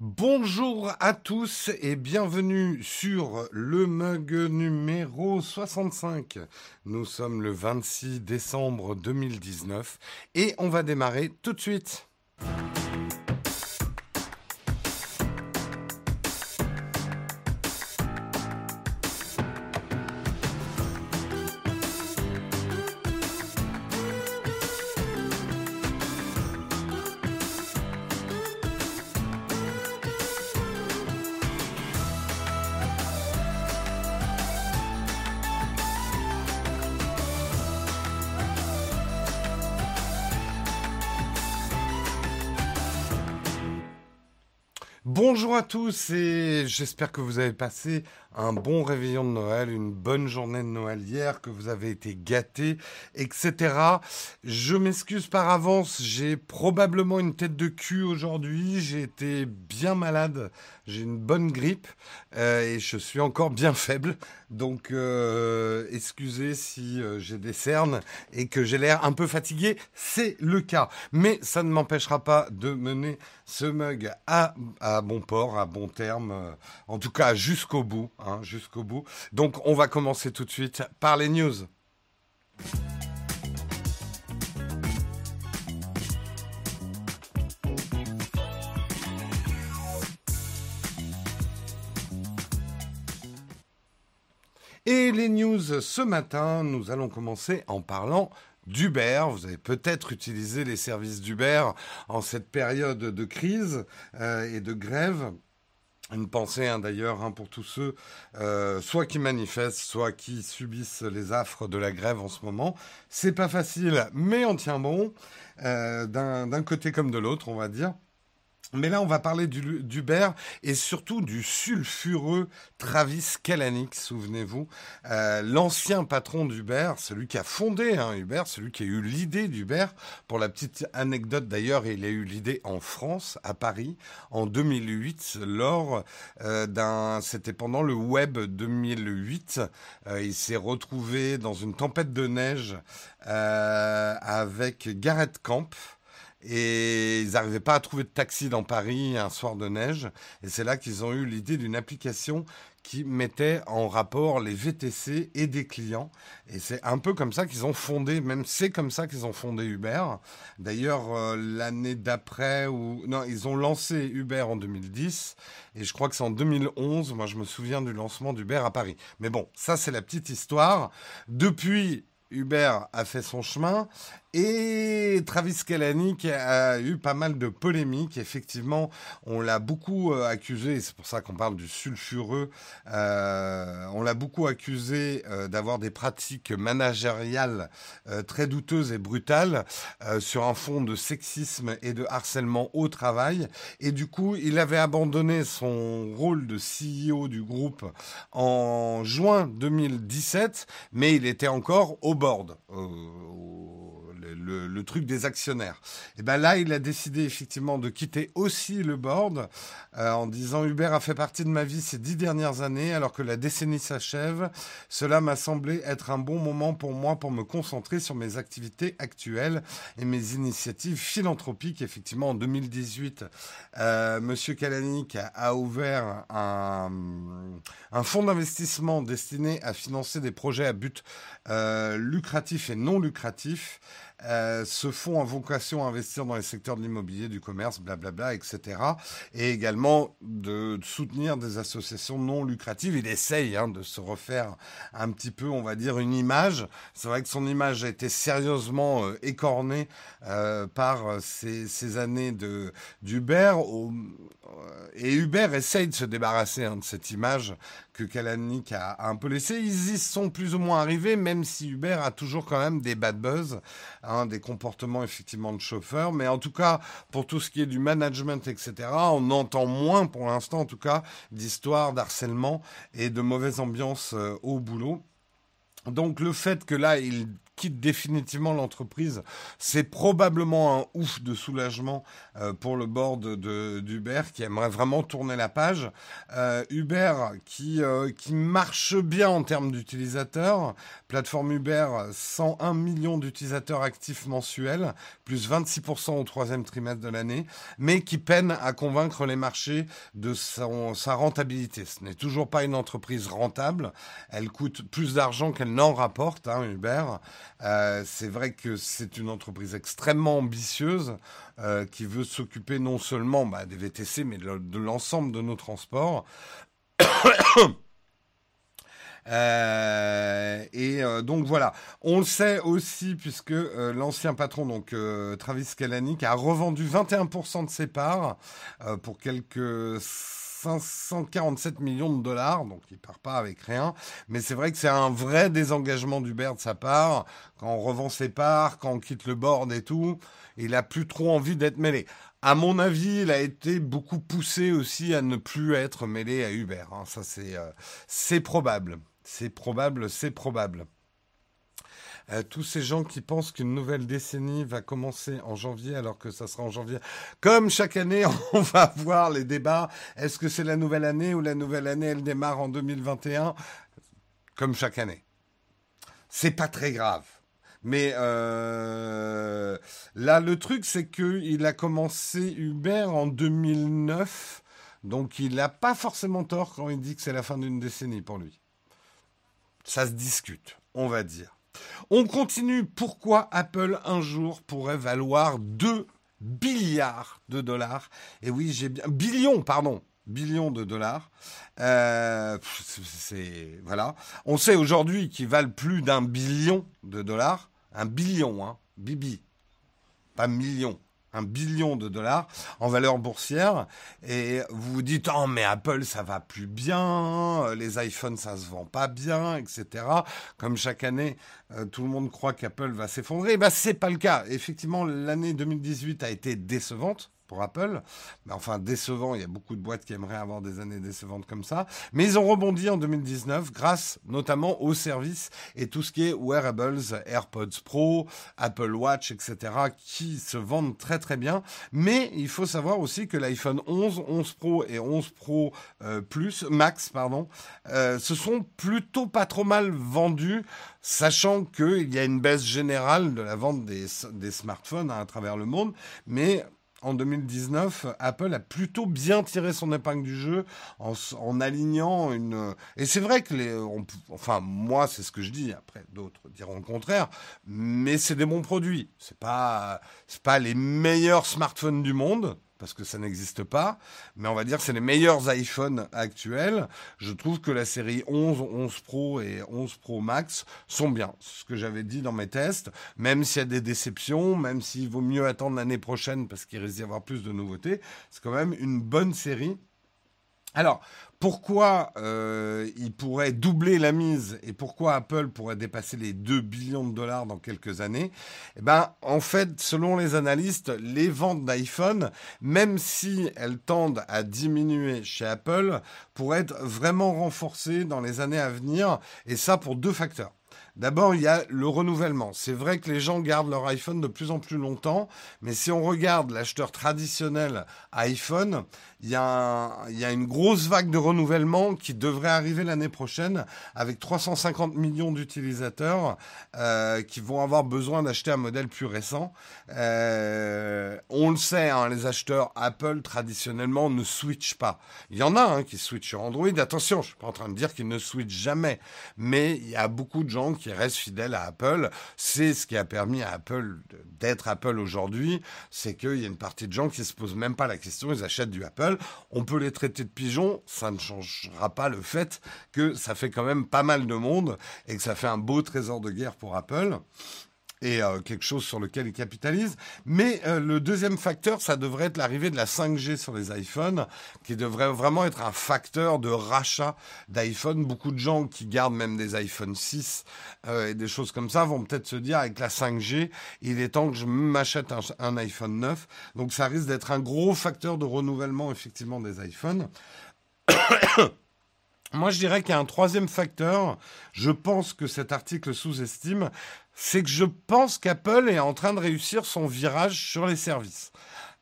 Bonjour à tous et bienvenue sur le mug numéro 65. Nous sommes le 26 décembre 2019 et on va démarrer tout de suite. Bonjour à tous et j'espère que vous avez passé un bon réveillon de Noël, une bonne journée de Noël hier, que vous avez été gâtés, etc. Je m'excuse par avance, j'ai probablement une tête de cul aujourd'hui, j'ai été bien malade, j'ai une bonne grippe euh, et je suis encore bien faible. Donc euh, excusez si euh, j'ai des cernes et que j'ai l'air un peu fatigué, c'est le cas. Mais ça ne m'empêchera pas de mener ce mug à, bon port, à bon terme, en tout cas jusqu'au bout. Hein, jusqu'au bout. Donc on va commencer tout de suite par les news. Et les news ce matin, nous allons commencer en parlant d'Uber. Vous avez peut-être utilisé les services d'Uber en cette période de crise euh, et de grève. Une pensée hein, d'ailleurs hein, pour tous ceux, euh, soit qui manifestent, soit qui subissent les affres de la grève en ce moment. C'est pas facile, mais on tient bon, euh, d'un côté comme de l'autre, on va dire. Mais là, on va parler d'Uber et surtout du sulfureux Travis Kalanick, souvenez-vous, euh, l'ancien patron d'Uber, celui qui a fondé hein, Uber, celui qui a eu l'idée d'Uber. Pour la petite anecdote d'ailleurs, il a eu l'idée en France, à Paris, en 2008, lors euh, d'un, c'était pendant le Web 2008. Euh, il s'est retrouvé dans une tempête de neige avec Garrett Camp et ils n'arrivaient pas à trouver de taxi dans Paris un soir de neige. Et c'est là qu'ils ont eu l'idée d'une application qui mettait en rapport les VTC et des clients. Et c'est un peu comme ça qu'ils ont fondé, même c'est comme ça qu'ils ont fondé Uber. D'ailleurs, euh, l'année d'après, ou non, ils ont lancé Uber en 2010. Et je crois que c'est en 2011, moi je me souviens du lancement d'Uber à Paris. Mais bon, ça c'est la petite histoire. Depuis, Uber a fait son chemin et Travis Kalanick a eu pas mal de polémiques. Effectivement, on l'a beaucoup euh, accusé, c'est pour ça qu'on parle du sulfureux, euh, on l'a beaucoup accusé euh, d'avoir des pratiques managériales très douteuses et brutales sur un fond de sexisme et de harcèlement au travail. Et du coup, il avait abandonné son rôle de CEO du groupe en juin 2017, mais il était encore au board, le, truc des actionnaires. Et ben là, il a décidé effectivement de quitter aussi le board euh, en disant Uber a fait partie de ma vie ces dix dernières années, alors que la décennie s'achève. Cela m'a semblé être un bon moment pour moi pour me concentrer sur mes activités actuelles et mes initiatives philanthropiques. Effectivement, en 2018, euh, Monsieur Kalanick a, ouvert un, un fonds d'investissement destiné à financer des projets à but euh, lucratif et non lucratif. Euh, ce fonds vocation à investir dans les secteurs de l'immobilier, du commerce, blablabla, etc. Et également de, soutenir des associations non lucratives. Il essaye hein, de se refaire un petit peu, on va dire, une image. C'est vrai que son image a été sérieusement euh, écornée euh, par ces, ces, années d'Uber. Et Uber essaye de se débarrasser hein, de cette image que Kalanick a, un peu laissé. Ils y sont plus ou moins arrivés, même si Uber a toujours quand même des bad buzz, hein, des comportements effectivement de chauffeurs. Mais en tout cas, pour tout ce qui est du management, etc., on entend moins pour l'instant, en tout cas, d'histoires d'harcèlement et de mauvaise ambiance euh, au boulot. Donc le fait que là, il quitte définitivement l'entreprise. C'est probablement un ouf de soulagement euh, pour le board d'Uber qui aimerait vraiment tourner la page. Euh, Uber qui, euh, qui marche bien en termes d'utilisateurs. Plateforme Uber, 101 millions d'utilisateurs actifs mensuels, plus 26% au troisième trimestre de l'année, mais qui peine à convaincre les marchés de son, sa rentabilité. Ce n'est toujours pas une entreprise rentable. Elle coûte plus d'argent qu'elle n'en rapporte, hein, Uber. Euh, c'est vrai que c'est une entreprise extrêmement ambitieuse euh, qui veut s'occuper non seulement bah, des VTC, mais de, l'ensemble de nos transports. Euh, et donc voilà, on le sait aussi puisque l'ancien patron, donc Travis Kalanick, a revendu 21% de ses parts pour quelques 547 millions de dollars, donc il part pas avec rien. Mais c'est vrai que c'est un vrai désengagement d'Uber de sa part. Quand on revend ses parts, quand on quitte le board et tout, il a plus trop envie d'être mêlé. À mon avis, il a été beaucoup poussé aussi à ne plus être mêlé à Uber. Hein. Ça, euh, c'est probable. C'est probable, c'est probable. Euh, tous ces gens qui pensent qu'une nouvelle décennie va commencer en janvier alors que ça sera en janvier. Comme chaque année, on va voir les débats. Est-ce que c'est la nouvelle année ou la nouvelle année, elle démarre en 2021 Comme chaque année. C'est pas très grave. Mais euh, là, le truc, c'est qu'il a commencé Uber en 2009. Donc, il n'a pas forcément tort quand il dit que c'est la fin d'une décennie pour lui. Ça se discute, on va dire. On continue. Pourquoi Apple un jour pourrait valoir 2 milliards de dollars? Et oui, j'ai bien. Billions, pardon. Billions de dollars. Euh, c'est. Voilà. On sait aujourd'hui qu'ils valent plus d'un billion de dollars. Un billion, hein. Bibi. Pas million un billion de dollars en valeur boursière. Et vous vous dites oh mais Apple ça va plus bien les iPhones ça se vend pas bien etc comme chaque année euh, tout le monde croit qu'Apple va s'effondrer. Bah c'est pas le cas. Effectivement l'année 2018 a été décevante pour Apple. Mais enfin, décevant, il y a beaucoup de boîtes qui aimeraient avoir des années décevantes comme ça. Mais ils ont rebondi en 2019 grâce notamment aux services et tout ce qui est wearables, AirPods Pro, Apple Watch, etc., qui se vendent très très bien. Mais il faut savoir aussi que l'iPhone 11, 11 Pro et 11 Pro euh, Plus, Max, pardon, euh, se sont plutôt pas trop mal vendus sachant qu'il y a une baisse générale de la vente des, des smartphones à travers le monde, mais en 2019, Apple a plutôt bien tiré son épingle du jeu en, alignant une. Et c'est vrai que les, enfin moi c'est ce que je dis. Après d'autres diront le contraire, mais c'est des bons produits. C'est pas, c'est pas les meilleurs smartphones du monde parce que ça n'existe pas, mais on va dire c'est les meilleurs iPhones actuels. Je trouve que la série 11, 11 Pro et 11 Pro Max sont bien. C'est ce que j'avais dit dans mes tests, même s'il y a des déceptions, même s'il vaut mieux attendre l'année prochaine parce qu'il risque d'y avoir plus de nouveautés, c'est quand même une bonne série. Alors, pourquoi euh, il pourrait doubler la mise et pourquoi Apple pourrait dépasser les 2 billions de dollars dans quelques années? Eh ben, en fait, selon les analystes, les ventes d'iPhone, même si elles tendent à diminuer chez Apple, pourraient être vraiment renforcées dans les années à venir, et ça pour deux facteurs. D'abord, il y a le renouvellement. C'est vrai que les gens gardent leur iPhone de plus en plus longtemps, mais si on regarde l'acheteur traditionnel iPhone, il y, y, a une grosse vague de renouvellement qui devrait arriver l'année prochaine avec 350 millions d'utilisateurs euh, qui vont avoir besoin d'acheter un modèle plus récent. Euh, on le sait, hein, les acheteurs Apple traditionnellement ne switchent pas. Il y en a hein, qui switchent sur Android. Attention, je suis pas en train de dire qu'ils ne switchent jamais, mais il y a beaucoup de gens qui restent fidèles à Apple. C'est ce qui a permis à Apple d'être Apple aujourd'hui, c'est qu'il y a une partie de gens qui se posent même pas la question, ils achètent du Apple. On peut les traiter de pigeons, ça ne changera pas le fait que ça fait quand même pas mal de monde et que ça fait un beau trésor de guerre pour Apple et euh, quelque chose sur lequel ils capitalisent. Mais euh, le deuxième facteur, ça devrait être l'arrivée de la 5G sur les iPhones, qui devrait vraiment être un facteur de rachat d'iPhone. Beaucoup de gens qui gardent même des iPhone 6 euh, et des choses comme ça vont peut-être se dire avec la 5G, il est temps que je m'achète un, un iPhone 9. Donc ça risque d'être un gros facteur de renouvellement effectivement des iPhones. Moi, je dirais qu'il y a un troisième facteur. Je pense que cet article sous-estime, c'est que je pense qu'Apple est en train de réussir son virage sur les services.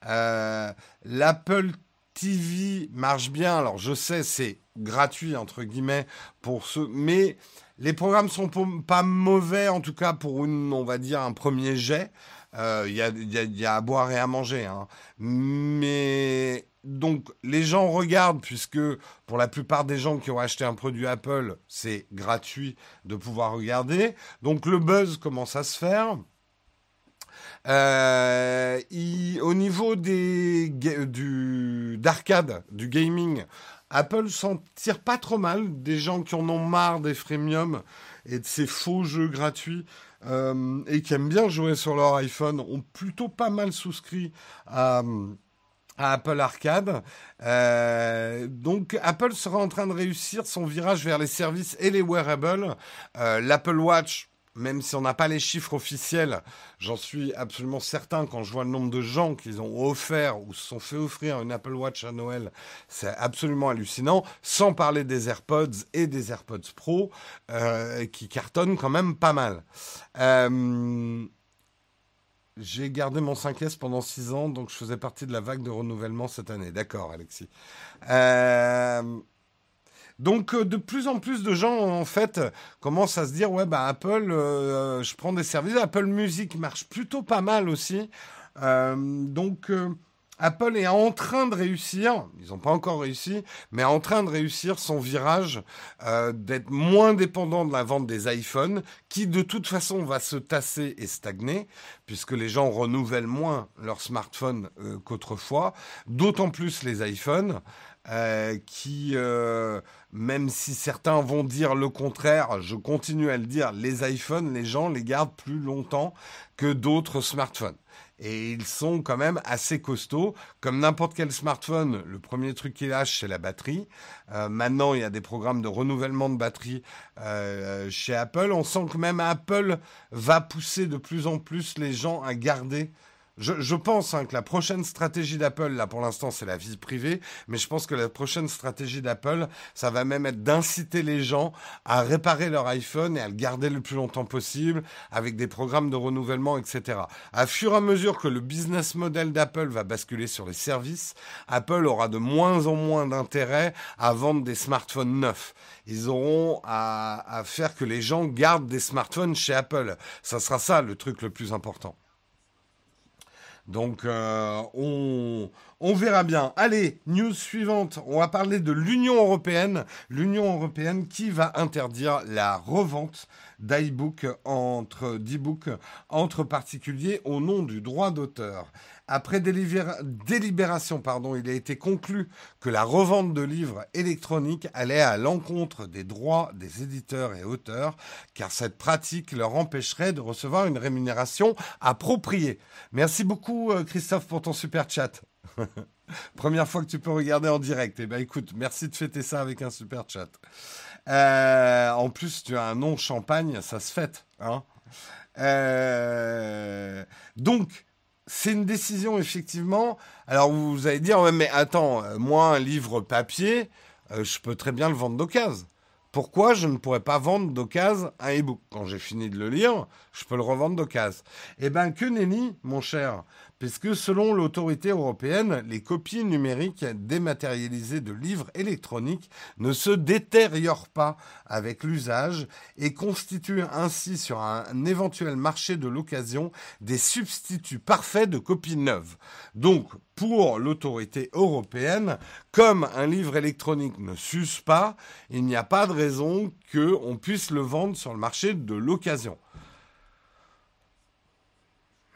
Euh, L'Apple TV marche bien. Alors, je sais, c'est gratuit entre guillemets pour ceux, mais les programmes sont pas mauvais en tout cas pour une, on va dire, un premier jet. Euh, il y, a, à boire et à manger, hein. mais donc les gens regardent puisque pour la plupart des gens qui ont acheté un produit Apple, c'est gratuit de pouvoir regarder. Donc le buzz commence à se faire. Euh, au niveau des du d'arcade, du gaming, Apple s'en tire pas trop mal. Des gens qui en ont marre des freemium et de ces faux jeux gratuits euh, et qui aiment bien jouer sur leur iPhone ont plutôt pas mal souscrit à Apple Arcade. Euh, donc Apple sera en train de réussir son virage vers les services et les wearables. Euh, L'Apple Watch, même si on n'a pas les chiffres officiels, j'en suis absolument certain quand je vois le nombre de gens qu'ils ont offert ou se sont fait offrir une Apple Watch à Noël, c'est absolument hallucinant. Sans parler des AirPods et des AirPods Pro euh, qui cartonnent quand même pas mal. J'ai gardé mon 5S pendant 6 ans, donc je faisais partie de la vague de renouvellement cette année. D'accord, Alexis. Euh, donc, euh, de plus en plus de gens, en fait, commencent à se dire, ouais, bah, Apple, euh, je prends des services. Apple Music marche plutôt pas mal aussi. donc, Apple est en train de réussir, ils n'ont pas encore réussi, mais en train de réussir son virage euh, d'être moins dépendant de la vente des iPhones, qui de toute façon va se tasser et stagner, puisque les gens renouvellent moins leurs smartphones euh, qu'autrefois, d'autant plus les iPhones. Euh, qui, même si certains vont dire le contraire, je continue à le dire, les iPhones, les gens les gardent plus longtemps que d'autres smartphones et ils sont quand même assez costauds. Comme n'importe quel smartphone, le premier truc qu'il lâche, c'est la batterie. Euh, maintenant, il y a des programmes de renouvellement de batterie euh, chez Apple. On sent que même Apple va pousser de plus en plus les gens à garder je, pense hein, que la prochaine stratégie d'Apple, là pour l'instant c'est la vie privée, mais je pense que la prochaine stratégie d'Apple, ça va même être d'inciter les gens à réparer leur iPhone et à le garder le plus longtemps possible avec des programmes de renouvellement, etc. À fur et à mesure que le business model d'Apple va basculer sur les services, Apple aura de moins en moins d'intérêt à vendre des smartphones neufs. Ils auront à, à faire que les gens gardent des smartphones chez Apple. Ça sera ça le truc le plus important. Donc euh, on, verra bien. Allez, news suivante. On va parler de l'Union européenne. L'Union européenne qui va interdire la revente d'iBook entre entre particuliers au nom du droit d'auteur. Après délibération, pardon, il a été conclu que la revente de livres électroniques allait à l'encontre des droits des éditeurs et auteurs, car cette pratique leur empêcherait de recevoir une rémunération appropriée. Merci beaucoup, euh, Christophe, pour ton super chat. Première fois que tu peux regarder en direct. Eh ben, écoute, merci de fêter ça avec un super chat. Euh, en plus, tu as un nom champagne, ça se fête. Hein euh, donc, c'est une décision effectivement. Alors vous allez dire, mais attends, euh, moi un livre papier, euh, je peux très bien le vendre d'occasion. Pourquoi je ne pourrais pas vendre d'occasion un e-book? Quand j'ai fini de le lire, je peux le revendre d'occasion. Eh bien, que nenni, mon cher puisque selon l'autorité européenne, les copies numériques dématérialisées de livres électroniques ne se détériorent pas avec l'usage et constituent ainsi sur un éventuel marché de l'occasion des substituts parfaits de copies neuves. Donc, pour l'autorité européenne, comme un livre électronique ne s'use pas, il n'y a pas de raison qu'on puisse le vendre sur le marché de l'occasion.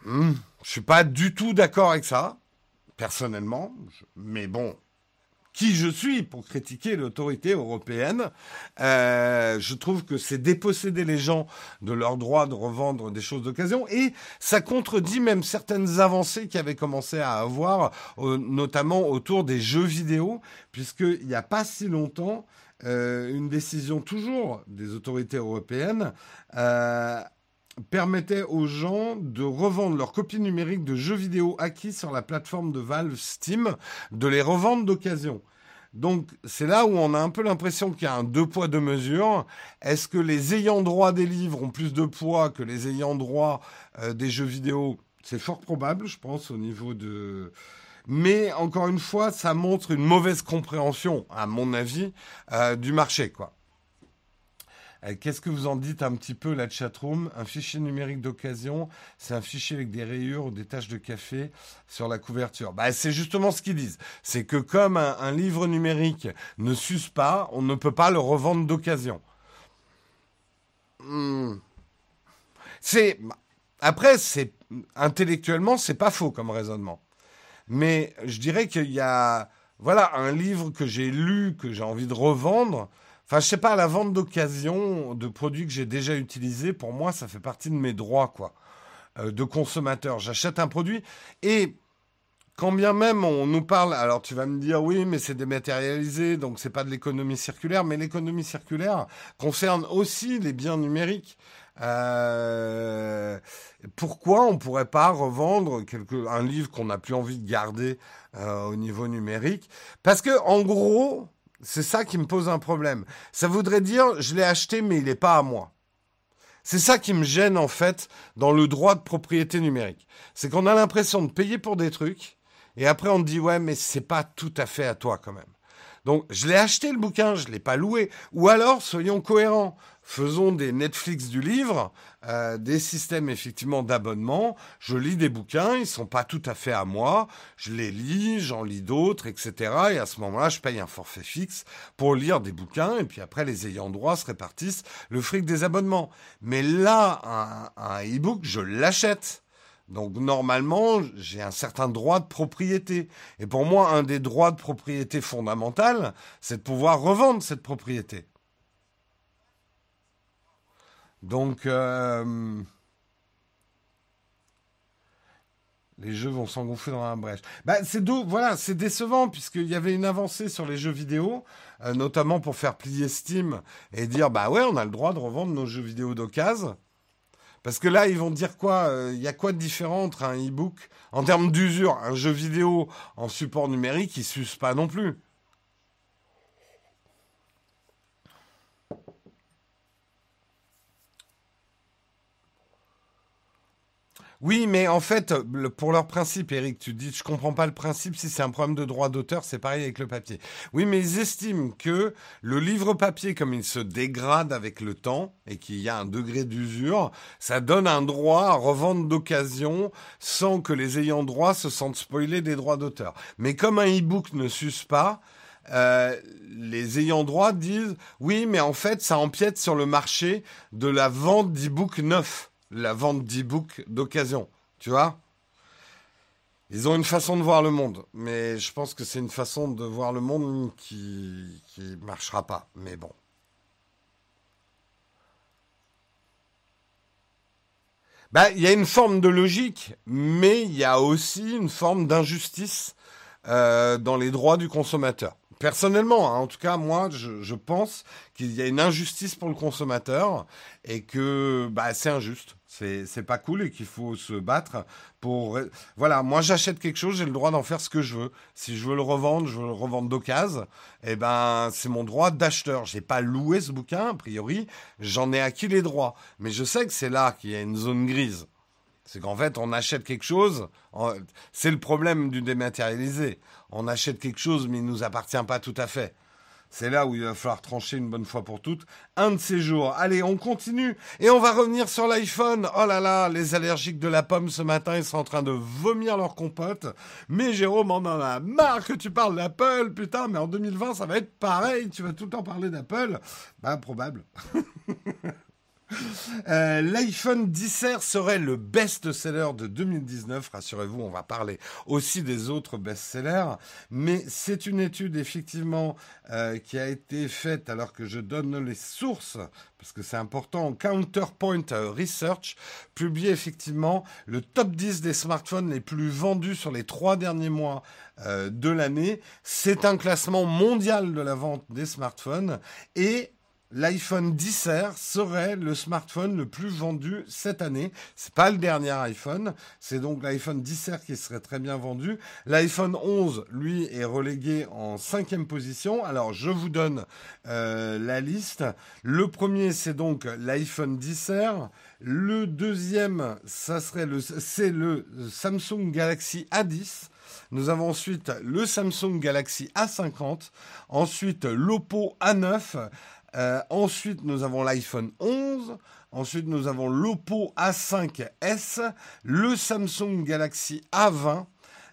Hmm. Je suis pas du tout d'accord avec ça, personnellement, mais bon, qui je suis pour critiquer l'autorité européenne. Euh, je trouve que c'est déposséder les gens de leur droit de revendre des choses d'occasion et ça contredit même certaines avancées qui avaient commencé à avoir, euh, notamment autour des jeux vidéo, puisqu'il n'y a pas si longtemps, euh, une décision toujours des autorités européennes permettait aux gens de revendre leurs copies numériques de jeux vidéo acquis sur la plateforme de Valve Steam, de les revendre d'occasion. Donc c'est là où on a un peu l'impression qu'il y a un deux poids deux mesures. Est-ce que les ayants droit des livres ont plus de poids que les ayants droit euh, des jeux vidéo? C'est fort probable, je pense, au niveau de... Mais encore une fois, ça montre une mauvaise compréhension, à mon avis, euh, du marché, quoi. Euh, qu'est-ce que vous en dites un petit peu, la chatroom? Un fichier numérique d'occasion, c'est un fichier avec des rayures ou des taches de café sur la couverture. Bah, c'est justement ce qu'ils disent. C'est que comme un, livre numérique ne s'use pas, on ne peut pas le revendre d'occasion. Hmm. C'est après, c'est intellectuellement, c'est pas faux comme raisonnement. Mais je dirais qu'il y a voilà un livre que j'ai lu que j'ai envie de revendre Enfin, je sais pas, la vente d'occasion de produits que j'ai déjà utilisés, pour moi, ça fait partie de mes droits, quoi, euh, de consommateur. J'achète un produit et quand bien même on nous parle, alors tu vas me dire oui, mais c'est dématérialisé, donc c'est pas de l'économie circulaire, mais l'économie circulaire concerne aussi les biens numériques. Euh, pourquoi on pourrait pas revendre quelque, un livre qu'on n'a plus envie de garder euh, au niveau numérique? Parce que en gros, c'est ça qui me pose un problème. Ça voudrait dire, je l'ai acheté, mais il n'est pas à moi. C'est ça qui me gêne, en fait, dans le droit de propriété numérique. C'est qu'on a l'impression de payer pour des trucs, et après on dit, ouais, mais c'est pas tout à fait à toi quand même. Donc, je l'ai acheté le bouquin, je l'ai pas loué. Ou alors, soyons cohérents faisons des Netflix du livre, euh, des systèmes effectivement d'abonnement. Je lis des bouquins, ils sont pas tout à fait à moi. Je les lis, j'en lis d'autres, etc. Et à ce moment-là, je paye un forfait fixe pour lire des bouquins. Et puis après, les ayants droit se répartissent le fric des abonnements. Mais là, un, e-book, je l'achète. Donc normalement, j'ai un certain droit de propriété. Et pour moi, un des droits de propriété fondamental, c'est de pouvoir revendre cette propriété. Donc, euh, les jeux vont s'engouffrer dans la brèche. Bah, c'est voilà, c'est décevant puisqu'il y avait une avancée sur les jeux vidéo, euh, notamment pour faire plier Steam et dire bah ouais, on a le droit de revendre nos jeux vidéo d'occasion. Parce que là, ils vont dire quoi euh, Il y a quoi de différent entre un e-book en termes d'usure Un jeu vidéo en support numérique, il s'use pas non plus. Oui, mais en fait, pour leur principe, Eric, tu dis, je comprends pas le principe. Si c'est un problème de droit d'auteur, c'est pareil avec le papier. Oui, mais ils estiment que le livre papier, comme il se dégrade avec le temps et qu'il y a un degré d'usure, ça donne un droit à revendre d'occasion sans que les ayants droit se sentent spoilés des droits d'auteur. Mais comme un e-book ne s'use pas, euh, les ayants droit disent oui, mais en fait, ça empiète sur le marché de la vente d'e-book neuf la vente d'e-book d'occasion. Tu vois Ils ont une façon de voir le monde. Mais je pense que c'est une façon de voir le monde qui ne marchera pas. Mais bon. Bah, il y a une forme de logique, mais il y a aussi une forme d'injustice euh, dans les droits du consommateur. Personnellement, hein, en tout cas, moi, je, pense qu'il y a une injustice pour le consommateur et que bah, c'est injuste. C'est pas cool et qu'il faut se battre pour voilà moi j'achète quelque chose j'ai le droit d'en faire ce que je veux. Si je veux le revendre je veux le revendre d'occasion eh ben c'est mon droit d'acheteur. J'ai pas loué ce bouquin a priori j'en ai acquis les droits. Mais je sais que c'est là qu'il y a une zone grise c'est qu'en fait on achète quelque chose c'est le problème du dématérialisé on achète quelque chose mais il nous appartient pas tout à fait c'est là où il va falloir trancher une bonne fois pour toutes. Un de ces jours. Allez, on continue. Et on va revenir sur l'iPhone. Oh là là, les allergiques de la pomme ce matin, ils sont en train de vomir leur compote. Mais Jérôme, on en a marre que tu parles d'Apple. Putain, mais en 2020, ça va être pareil. Tu vas tout le temps parler d'Apple. Bah, probable. Euh, L'iPhone 10R serait le best-seller de 2019. Rassurez-vous, on va parler aussi des autres best-sellers. Mais c'est une étude effectivement euh, qui a été faite alors que je donne les sources parce que c'est important. Counterpoint Research publie effectivement le top 10 des smartphones les plus vendus sur les trois derniers mois euh, de l'année. C'est un classement mondial de la vente des smartphones et l'iPhone 10R serait le smartphone le plus vendu cette année. C'est pas le dernier iPhone, c'est donc l'iPhone 10R qui serait très bien vendu. L'iPhone 11, lui, est relégué en cinquième position. Alors, je vous donne euh, la liste. Le premier, c'est donc l'iPhone 10R. Le deuxième, ça serait le, c'est le Samsung Galaxy A10. Nous avons ensuite le Samsung Galaxy A50, ensuite l'Oppo A9, euh, ensuite nous avons l'iPhone 11, ensuite nous avons l'Oppo A5S, le Samsung Galaxy A20,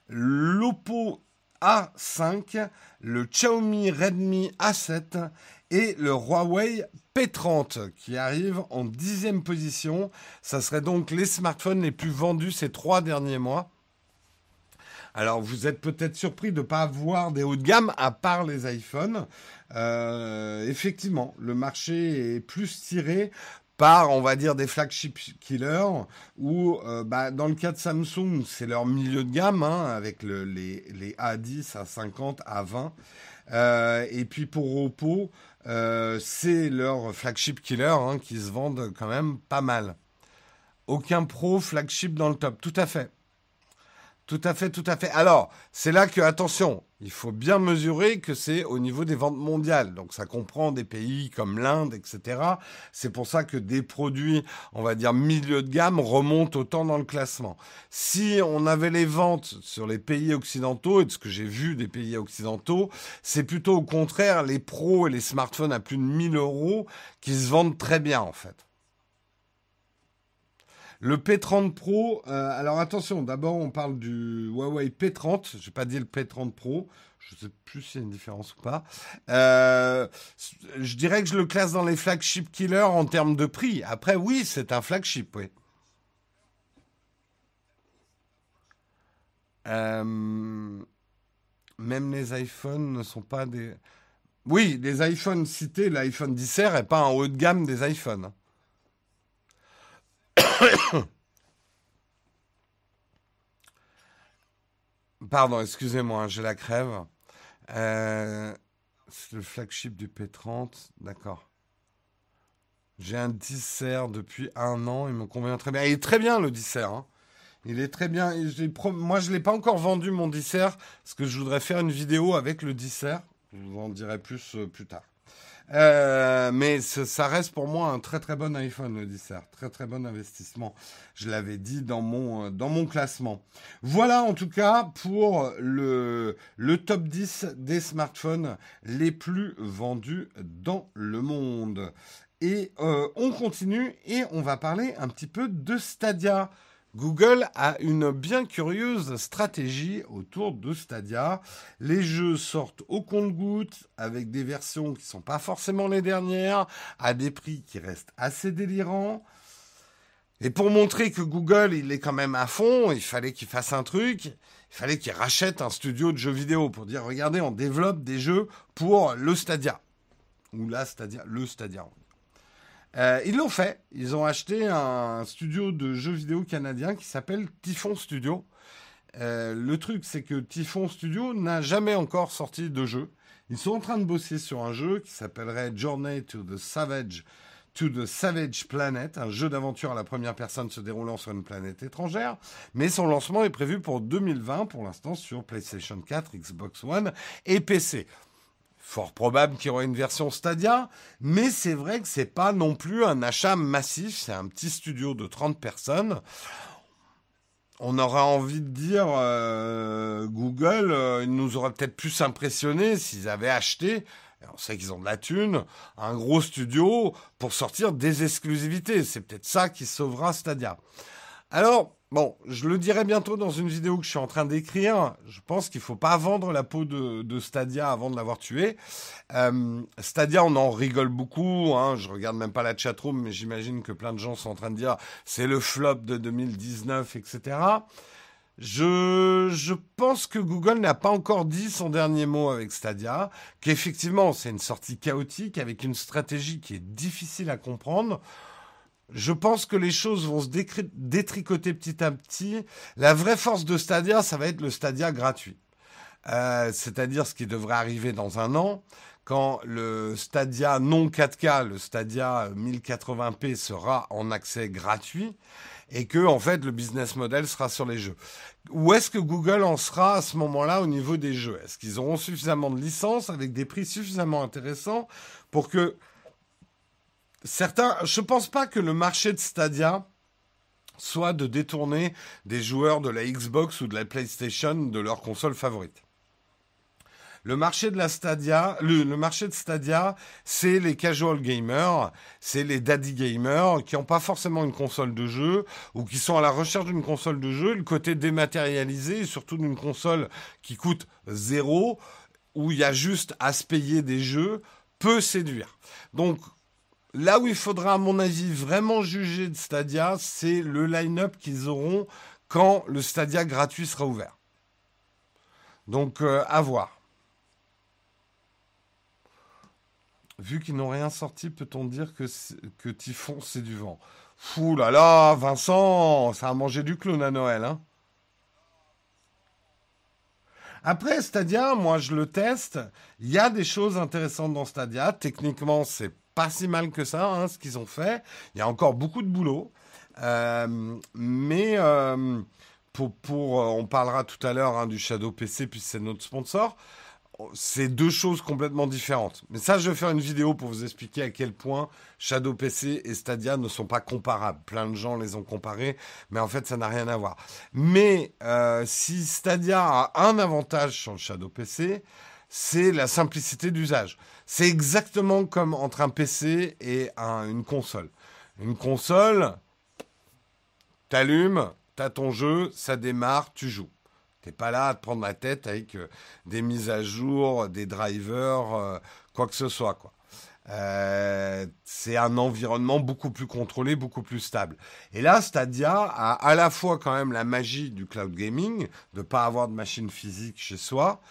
l'Oppo A5, le Xiaomi Redmi A7 et le Huawei P30 qui arrive en dixième position. Ça serait donc les smartphones les plus vendus ces trois derniers mois. Alors, vous êtes peut-être surpris de ne pas avoir des hauts de gamme à part les iPhones. Euh, effectivement, le marché est plus tiré par, on va dire, des flagship killers, ou euh, bah, dans le cas de Samsung, c'est leur milieu de gamme, hein, avec le, les, les, A10, A50, A20. Euh, et puis pour Oppo, euh, c'est leur flagship killer hein, qui se vendent quand même pas mal. Aucun pro flagship dans le top, tout à fait. Tout à fait, tout à fait. Alors, c'est là que, attention, il faut bien mesurer que c'est au niveau des ventes mondiales. Donc, ça comprend des pays comme l'Inde, etc. C'est pour ça que des produits, on va dire, milieu de gamme remontent autant dans le classement. Si on avait les ventes sur les pays occidentaux, et de ce que j'ai vu des pays occidentaux, c'est plutôt au contraire les pros et les smartphones à plus de 1000 euros qui se vendent très bien, en fait. Le P30 Pro, euh, alors attention, d'abord on parle du Huawei P30, je n'ai pas dit le P30 Pro, je ne sais plus s'il y a une différence ou pas. Euh, je dirais que je le classe dans les flagship killers en termes de prix. Après, oui, c'est un flagship, oui. Euh, même les iPhones ne sont pas des... Oui, les iPhones cités, l'iPhone 10R n'est pas un haut de gamme des iPhones. Pardon, excusez-moi, j'ai la crève. Euh, c'est le flagship du P30, d'accord. J'ai un 10 depuis un an, il me convient très bien. Il est très bien le 10 hein. Il est très bien. Moi, je ne l'ai pas encore vendu mon 10 parce que je voudrais faire une vidéo avec le 10 Je vous en dirai plus euh, plus tard. Euh, mais ça reste pour moi un très très bon iPhone, le 10 Très très bon investissement. Je l'avais dit dans mon, euh, classement. Voilà en tout cas pour le, le top 10 des smartphones les plus vendus dans le monde. Et euh, on continue et on va parler un petit peu de Stadia. Google a une bien curieuse stratégie autour de Stadia. Les jeux sortent au compte-gouttes avec des versions qui ne sont pas forcément les dernières, à des prix qui restent assez délirants. Et pour montrer que Google, il est quand même à fond, il fallait qu'il fasse un truc. Il fallait qu'il rachète un studio de jeux vidéo pour dire, regardez, on développe des jeux pour le Stadia. Ou la Stadia, le Stadia. Euh, ils l'ont fait. Ils ont acheté un studio de jeux vidéo canadien qui s'appelle Typhon Studio. Euh, le truc, c'est que Typhon Studio n'a jamais encore sorti de jeu. Ils sont en train de bosser sur un jeu qui s'appellerait Journey to the Savage to the Savage Planet, un jeu d'aventure à la première personne se déroulant sur une planète étrangère, mais son lancement est prévu pour 2020 pour l'instant sur PlayStation 4, Xbox One et PC fort probable qu'il y aura une version Stadia, mais c'est vrai que c'est pas non plus un achat massif, c'est un petit studio de 30 personnes. On aura envie de dire euh, Google, euh, nous aurait peut-être plus impressionné s'ils avaient acheté, on sait qu'ils ont de la thune, un gros studio pour sortir des exclusivités. C'est peut-être ça qui sauvera Stadia. Alors, Bon, je le dirai bientôt dans une vidéo que je suis en train d'écrire. Je pense qu'il faut pas vendre la peau de, Stadia avant de l'avoir tué. Euh, Stadia, on en rigole beaucoup. Hein. Je regarde même pas la chatroom, mais j'imagine que plein de gens sont en train de dire c'est le flop de 2019, etc. Je, je pense que Google n'a pas encore dit son dernier mot avec Stadia, qu'effectivement c'est une sortie chaotique avec une stratégie qui est difficile à comprendre je pense que les choses vont se détricoter petit à petit. La vraie force de Stadia, ça va être le Stadia gratuit. Euh, c'est-à-dire ce qui devrait arriver dans un an, quand le Stadia non 4K, le Stadia 1080p sera en accès gratuit et que en fait le business model sera sur les jeux. Où est-ce que Google en sera à ce moment-là au niveau des jeux? Est-ce qu'ils auront suffisamment de licences avec des prix suffisamment intéressants pour que certains, je pense pas que le marché de Stadia soit de détourner des joueurs de la Xbox ou de la PlayStation de leur console favorite. Le marché de la Stadia, le, marché de Stadia, c'est les casual gamers, c'est les daddy gamers qui n'ont pas forcément une console de jeu ou qui sont à la recherche d'une console de jeu. Le côté dématérialisé surtout d'une console qui coûte zéro, où il y a juste à se payer des jeux, peut séduire. Donc, là où il faudra, à mon avis, vraiment juger de Stadia, c'est le line-up qu'ils auront quand le Stadia gratuit sera ouvert. Donc, euh, à voir. Vu qu'ils n'ont rien sorti, peut-on dire que, que Typhon, c'est du vent? Fou là là, Vincent, ça a mangé du clown à Noël, hein après, Stadia, moi je le teste. Il y a des choses intéressantes dans Stadia. Techniquement, c'est pas si mal que ça, hein, ce qu'ils ont fait. Il y a encore beaucoup de boulot. Euh, mais euh, pour, pour, euh, on parlera tout à l'heure hein, du Shadow PC, puis c'est notre sponsor c'est deux choses complètement différentes. Mais ça, je vais faire une vidéo pour vous expliquer à quel point Shadow PC et Stadia ne sont pas comparables. Plein de gens les ont comparés, mais en fait, ça n'a rien à voir. Mais si Stadia a un avantage sur le Shadow PC, c'est la simplicité d'usage. C'est exactement comme entre un PC et une console. Une console, t'allumes, t'as ton jeu, ça démarre, tu joues. T'es pas là à te prendre la tête avec euh, des mises à jour, des drivers, euh, quoi que ce soit, quoi. Euh, c'est un environnement beaucoup plus contrôlé, beaucoup plus stable. Et là, Stadia a à la fois quand même la magie du cloud gaming, de pas avoir de machine physique chez soi,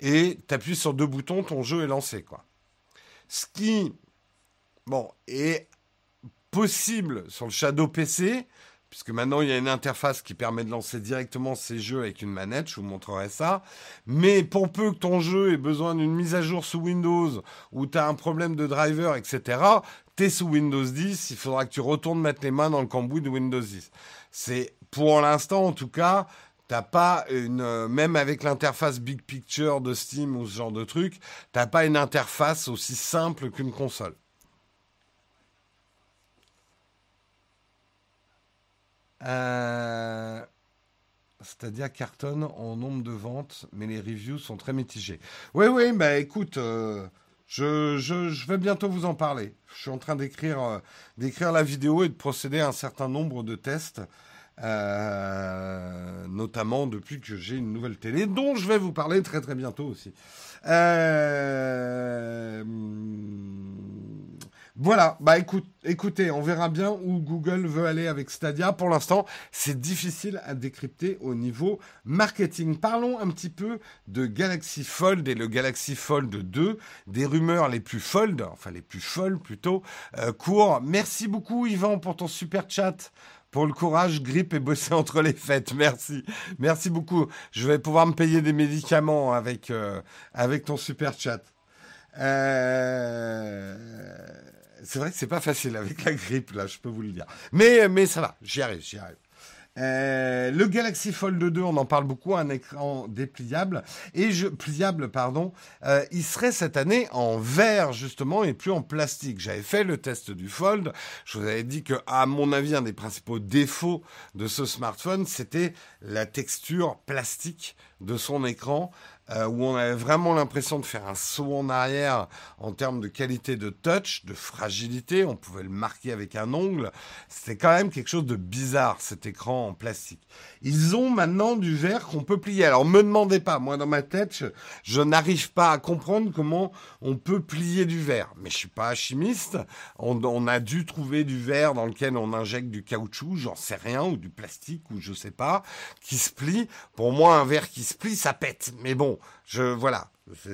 et t'appuies sur deux boutons, ton jeu est lancé, quoi. Ce qui, bon, est possible sur le Shadow PC, puisque maintenant il y a une interface qui permet de lancer directement ces jeux avec une manette, je vous montrerai ça. Mais pour peu que ton jeu ait besoin d'une mise à jour sous Windows, ou tu as un problème de driver, etc., tu es sous Windows 10, il faudra que tu retournes mettre les mains dans le cambouis de Windows 10. C'est, pour l'instant en tout cas, T'as pas une, même avec l'interface Big Picture de Steam ou ce genre de truc, t'as pas une interface aussi simple qu'une console. Euh, c'est-à-dire cartonne en nombre de ventes, mais les reviews sont très mitigés. Oui, oui, bah écoute, euh, je, je, vais bientôt vous en parler. Je suis en train euh, d'écrire la vidéo et de procéder à un certain nombre de tests, notamment depuis que j'ai une nouvelle télé, dont je vais vous parler très très bientôt aussi. Euh, voilà, bah écoute, écoutez, on verra bien où Google veut aller avec Stadia. Pour l'instant, c'est difficile à décrypter au niveau marketing. Parlons un petit peu de Galaxy Fold et le Galaxy Fold 2, des rumeurs les plus fold, enfin les plus folles plutôt, euh. Merci beaucoup Yvan pour ton super chat pour le courage, grippe et bosser entre les fêtes. Merci. Merci beaucoup. Je vais pouvoir me payer des médicaments avec, euh, avec ton super chat. Euh c'est vrai que c'est pas facile avec la grippe, là, je peux vous le dire. Mais, mais ça va, j'y arrive, j'y arrive. Euh, le Galaxy Fold 2, on en parle beaucoup, un écran dépliable et pliable, pardon. Euh, il serait cette année en verre justement et plus en plastique. J'avais fait le test du Fold. Je vous avais dit que, à mon avis, un des principaux défauts de ce smartphone, c'était la texture plastique de son écran euh, où on avait vraiment l'impression de faire un saut en arrière en termes de qualité de touch, de fragilité. On pouvait le marquer avec un ongle. C'était quand même quelque chose de bizarre, cet écran en plastique. Ils ont maintenant du verre qu'on peut plier. Alors, me demandez pas, moi dans ma tête, je, n'arrive pas à comprendre comment on peut plier du verre. Mais je suis pas chimiste. On, on, a dû trouver du verre dans lequel on injecte du caoutchouc, j'en sais rien, ou du plastique, ou je sais pas, qui se plie. Pour moi, un verre qui se plie, ça pète. Mais bon, je voilà.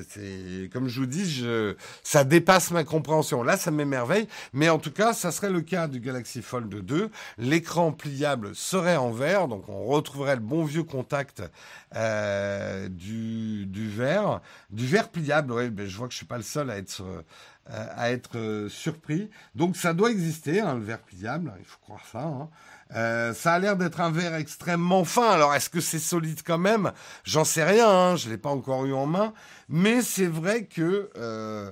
C'est comme je vous dis, je, ça dépasse ma compréhension. Là, ça m'émerveille, mais en tout cas, ça serait le cas du Galaxy Fold 2. L'écran pliable serait en verre, donc on retrouverait le bon vieux contact euh, du, du verre, du verre pliable. Ouais, ben, je vois que je suis pas le seul à être à être euh, surpris. Donc ça doit exister, hein, le verre pliable. Il faut croire ça. Hein. Euh, ça a l'air d'être un verre extrêmement fin. Alors, est-ce que c'est solide quand même? J'en sais rien. Hein, je l'ai pas encore eu en main. Mais c'est vrai que euh,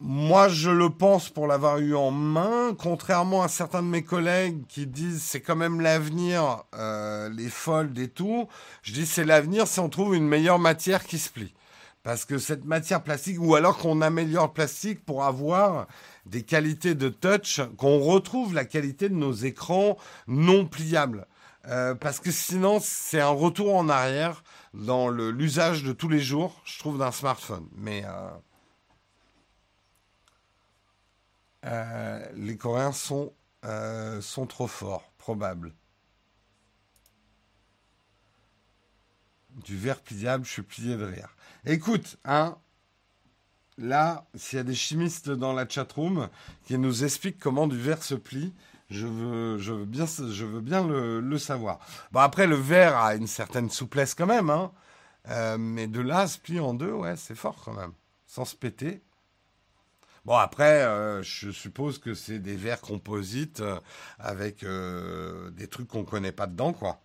moi, je le pense pour l'avoir eu en main. Contrairement à certains de mes collègues qui disent c'est quand même l'avenir, euh, les folds et tout. Je dis c'est l'avenir si on trouve une meilleure matière qui se plie. Parce que cette matière plastique, ou alors qu'on améliore le plastique pour avoir des qualités de touch, qu'on retrouve la qualité de nos écrans non pliables. Euh, parce que sinon, c'est un retour en arrière dans l'usage de tous les jours, je trouve, d'un smartphone. Mais euh, euh, les Coréens sont, sont trop forts, probable. Du verre pliable, je suis plié de rire. Écoute, hein, là, s'il y a des chimistes dans la chatroom qui nous expliquent comment du verre se plie, je veux, bien, je veux bien le, savoir. Bon, après, le verre a une certaine souplesse quand même, hein. Euh, mais de là, se plier en deux, ouais, c'est fort quand même, sans se péter. Bon, après, euh, je suppose que c'est des verres composites euh, avec des trucs qu'on connaît pas dedans, quoi.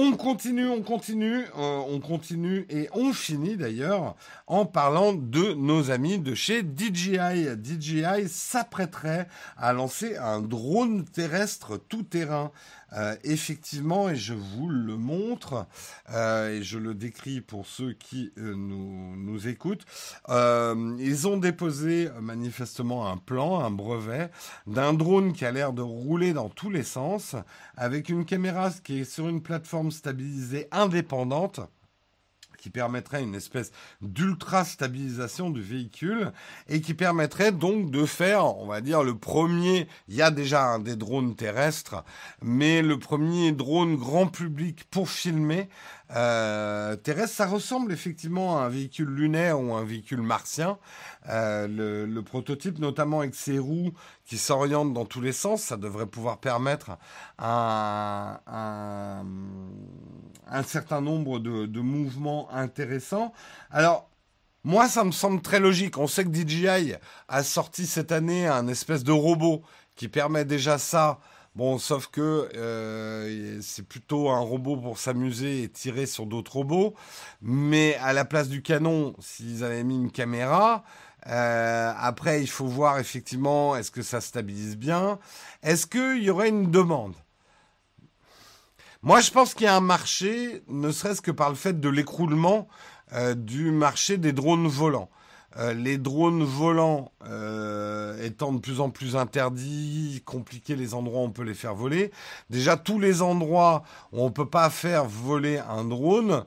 On continue, on continue, euh, on continue et on finit d'ailleurs en parlant de nos amis de chez DJI. DJI s'apprêterait à lancer un drone terrestre tout-terrain. Euh, effectivement, et je vous le montre, euh, et je le décris pour ceux qui euh, nous, nous, écoutent, ils ont déposé manifestement un plan, un brevet d'un drone qui a l'air de rouler dans tous les sens, avec une caméra qui est sur une plateforme stabilisée indépendante qui permettrait une espèce d'ultra stabilisation du véhicule et qui permettrait donc de faire, on va dire, le premier, il y a déjà des drones terrestres, mais le premier drone grand public pour filmer euh, ça ressemble effectivement à un véhicule lunaire ou un véhicule martien. Euh, le, prototype, notamment avec ses roues qui s'orientent dans tous les sens, ça devrait pouvoir permettre un certain nombre de, de, mouvements intéressants. Alors, moi, ça me semble très logique. On sait que DJI a sorti cette année un espèce de robot qui permet déjà ça Bon, sauf que euh, c'est plutôt un robot pour s'amuser et tirer sur d'autres robots. Mais à la place du canon, s'ils avaient mis une caméra, euh, après, il faut voir effectivement, est-ce que ça stabilise bien? Est-ce qu'il y aurait une demande? Moi, je pense qu'il y a un marché, ne serait-ce que par le fait de l'écroulement euh, du marché des drones volants. Euh, les drones volants euh, étant de plus en plus interdits, compliqués les endroits où on peut les faire voler. Déjà, tous les endroits où on peut pas faire voler un drone,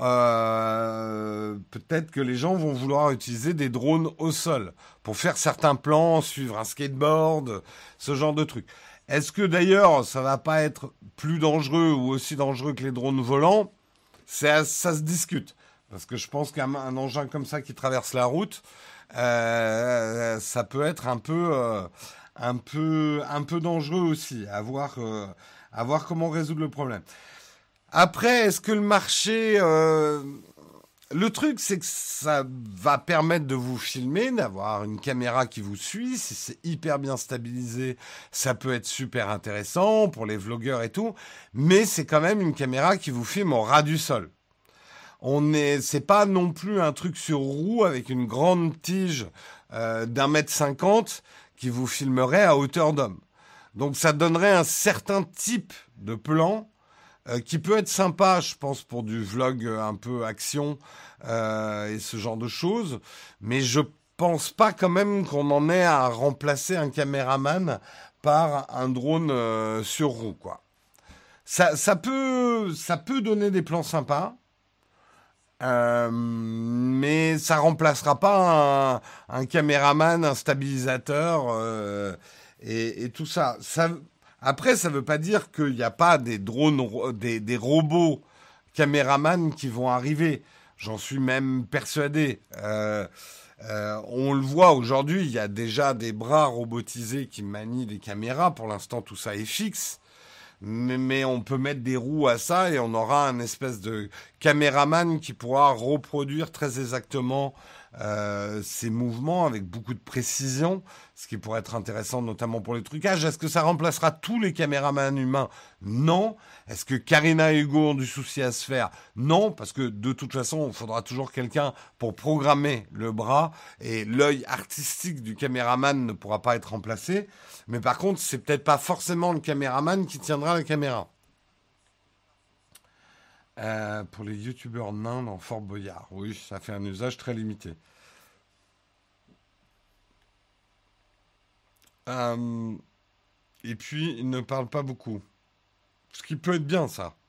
euh, peut-être que les gens vont vouloir utiliser des drones au sol pour faire certains plans, suivre un skateboard, ce genre de trucs. Est-ce que d'ailleurs ça va pas être plus dangereux ou aussi dangereux que les drones volants? Ça se discute. Parce que je pense qu'un engin comme ça qui traverse la route, euh, ça peut être un peu, euh, un peu, un peu dangereux aussi. À voir, euh, à voir comment résoudre le problème. Après, est-ce que le marché, le truc, c'est que ça va permettre de vous filmer, d'avoir une caméra qui vous suit. Si c'est hyper bien stabilisé, ça peut être super intéressant pour les vlogueurs et tout. Mais c'est quand même une caméra qui vous filme au ras du sol on est, c'est pas non plus un truc sur roue avec une grande tige euh, d'un mètre cinquante qui vous filmerait à hauteur d'homme. Donc ça donnerait un certain type de plan euh, qui peut être sympa, je pense, pour du vlog un peu action euh, et ce genre de choses. Mais je pense pas quand même qu'on en ait à remplacer un caméraman par un drone sur roue, quoi. Ça, ça peut, ça peut donner des plans sympas. Euh, mais ça remplacera pas un, caméraman, un stabilisateur euh, et, tout ça. ça. Après, ça veut pas dire qu'il n'y a pas des drones, des, robots caméramans qui vont arriver. J'en suis même persuadé. Euh, on le voit aujourd'hui, il y a déjà des bras robotisés qui manient des caméras. Pour l'instant, tout ça est fixe. Mais, on peut mettre des roues à ça et on aura un espèce de caméraman qui pourra reproduire très exactement euh, ces mouvements avec beaucoup de précision, ce qui pourrait être intéressant notamment pour les trucages. Est-ce que ça remplacera tous les caméramans humains? Non. Est-ce que Karina et Hugo ont du souci à se faire? Non, parce que de toute façon, il faudra toujours quelqu'un pour programmer le bras et l'œil artistique du caméraman ne pourra pas être remplacé. Mais par contre, c'est peut-être pas forcément le caméraman qui tiendra la caméra. Euh, pour les youtubeurs nains dans Fort Boyard. Oui, ça fait un usage très limité. Euh, et puis, il ne parle pas beaucoup. Ce qui peut être bien, ça.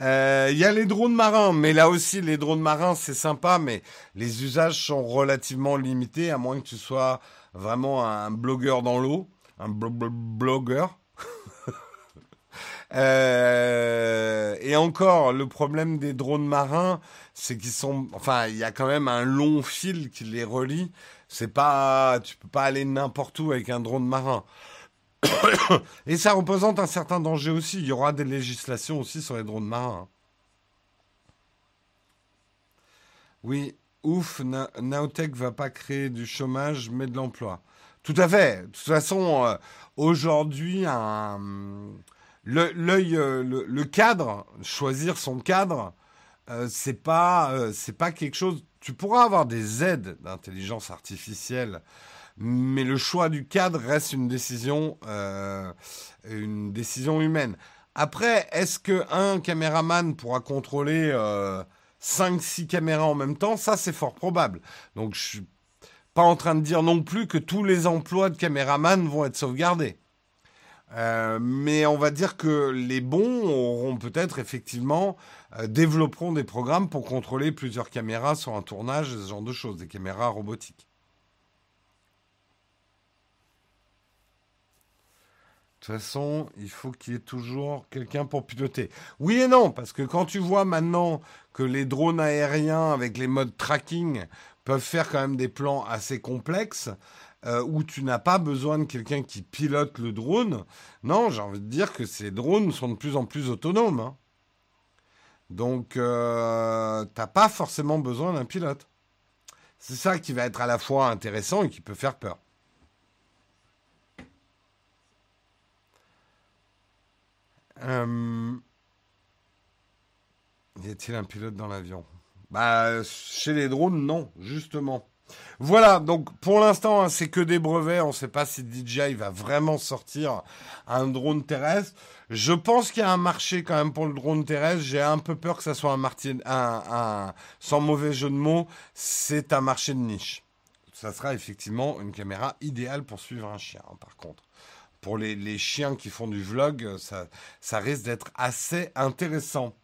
Euh, il y a les drones marins, mais là aussi, les drones marins, c'est sympa, mais les usages sont relativement limités, à moins que tu sois vraiment un blogueur dans l'eau, un blogueur. Euh, et encore, le problème des drones marins, c'est qu'ils sont, enfin, il y a quand même un long fil qui les relie. C'est pas, tu peux pas aller n'importe où avec un drone marin. et ça représente un certain danger aussi. Il y aura des législations aussi sur les drones marins. Oui, ouf, Naotech va pas créer du chômage, mais de l'emploi. Tout à fait. De toute façon, euh, aujourd'hui, un l'œil, euh, le, cadre, choisir son cadre, euh, c'est pas, euh, c'est pas quelque chose. Tu pourras avoir des aides d'intelligence artificielle, mais le choix du cadre reste une décision, une décision humaine. Après, est-ce que un caméraman pourra contrôler 5-6 caméras en même temps? Ça, c'est fort probable. Donc, je suis pas en train de dire non plus que tous les emplois de caméraman vont être sauvegardés. Euh, mais on va dire que les bons auront peut-être effectivement euh, développeront des programmes pour contrôler plusieurs caméras sur un tournage, ce genre de choses, des caméras robotiques. De toute façon, il faut qu'il y ait toujours quelqu'un pour piloter. Oui et non, parce que quand tu vois maintenant que les drones aériens avec les modes tracking peuvent faire quand même des plans assez complexes, euh, où tu n'as pas besoin de quelqu'un qui pilote le drone. Non, j'ai envie de dire que ces drones sont de plus en plus autonomes. Hein. Donc, euh, tu n'as pas forcément besoin d'un pilote. C'est ça qui va être à la fois intéressant et qui peut faire peur. Euh, y a-t-il un pilote dans l'avion? Bah, chez les drones, non, justement. Voilà, donc pour l'instant, hein, c'est que des brevets. On ne sait pas si DJI va vraiment sortir un drone terrestre. Je pense qu'il y a un marché quand même pour le drone terrestre. J'ai un peu peur que ça soit un, martin, sans mauvais jeu de mots, c'est un marché de niche. Ça sera effectivement une caméra idéale pour suivre un chien, hein, par contre. Pour les, chiens qui font du vlog, ça risque d'être assez intéressant.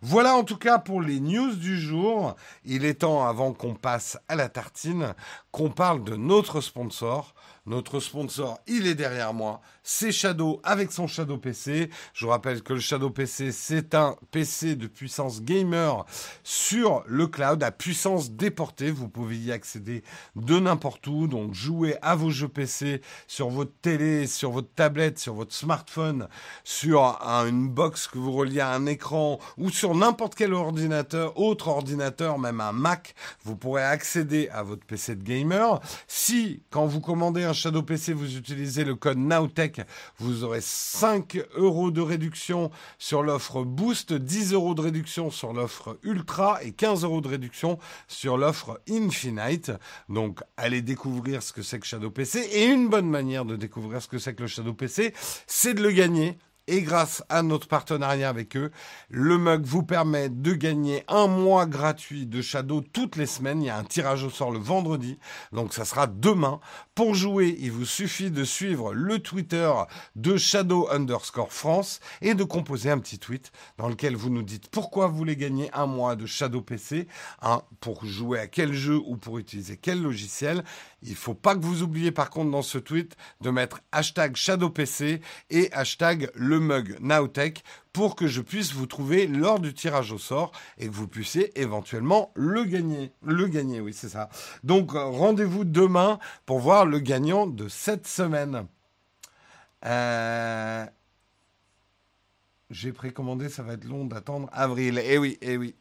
Voilà en tout cas pour les news du jour. Il est temps, avant qu'on passe à la tartine, qu'on parle de notre sponsor. Notre sponsor, il est derrière moi. C'est Shadow avec son Shadow PC. Je vous rappelle que le Shadow PC, c'est un PC de puissance gamer sur le cloud à puissance déportée. Vous pouvez y accéder de n'importe où. Donc, jouer à vos jeux PC sur votre télé, sur votre tablette, sur votre smartphone, sur une box que vous reliez à un écran ou sur n'importe quel ordinateur, autre ordinateur, même un Mac, vous pourrez accéder à votre PC de gamer. Si, quand vous commandez un Shadow PC, vous utilisez le code NOWTECH, vous aurez 5 euros de réduction sur l'offre Boost, 10 euros de réduction sur l'offre Ultra et 15 euros de réduction sur l'offre Infinite. Donc, allez découvrir ce que c'est que Shadow PC. Et une bonne manière de découvrir ce que c'est que le Shadow PC, c'est de le gagner et grâce à notre partenariat avec eux, le mug vous permet de gagner un mois gratuit de Shadow toutes les semaines. Il y a un tirage au sort le vendredi, donc ça sera demain. Pour jouer, il vous suffit de suivre le Twitter de Shadow underscore France et de composer un petit tweet dans lequel vous nous dites pourquoi vous voulez gagner un mois de Shadow PC, pour jouer à quel jeu ou pour utiliser quel logiciel. Il faut pas que vous oubliez par contre dans ce tweet de mettre hashtag Shadow PC et hashtag le le mug Nowtech pour que je puisse vous trouver lors du tirage au sort et que vous puissiez éventuellement le gagner. Le gagner, oui, c'est ça. Donc euh, rendez-vous demain pour voir le gagnant de cette semaine. Euh, j'ai précommandé, ça va être long d'attendre avril. Eh oui, eh oui.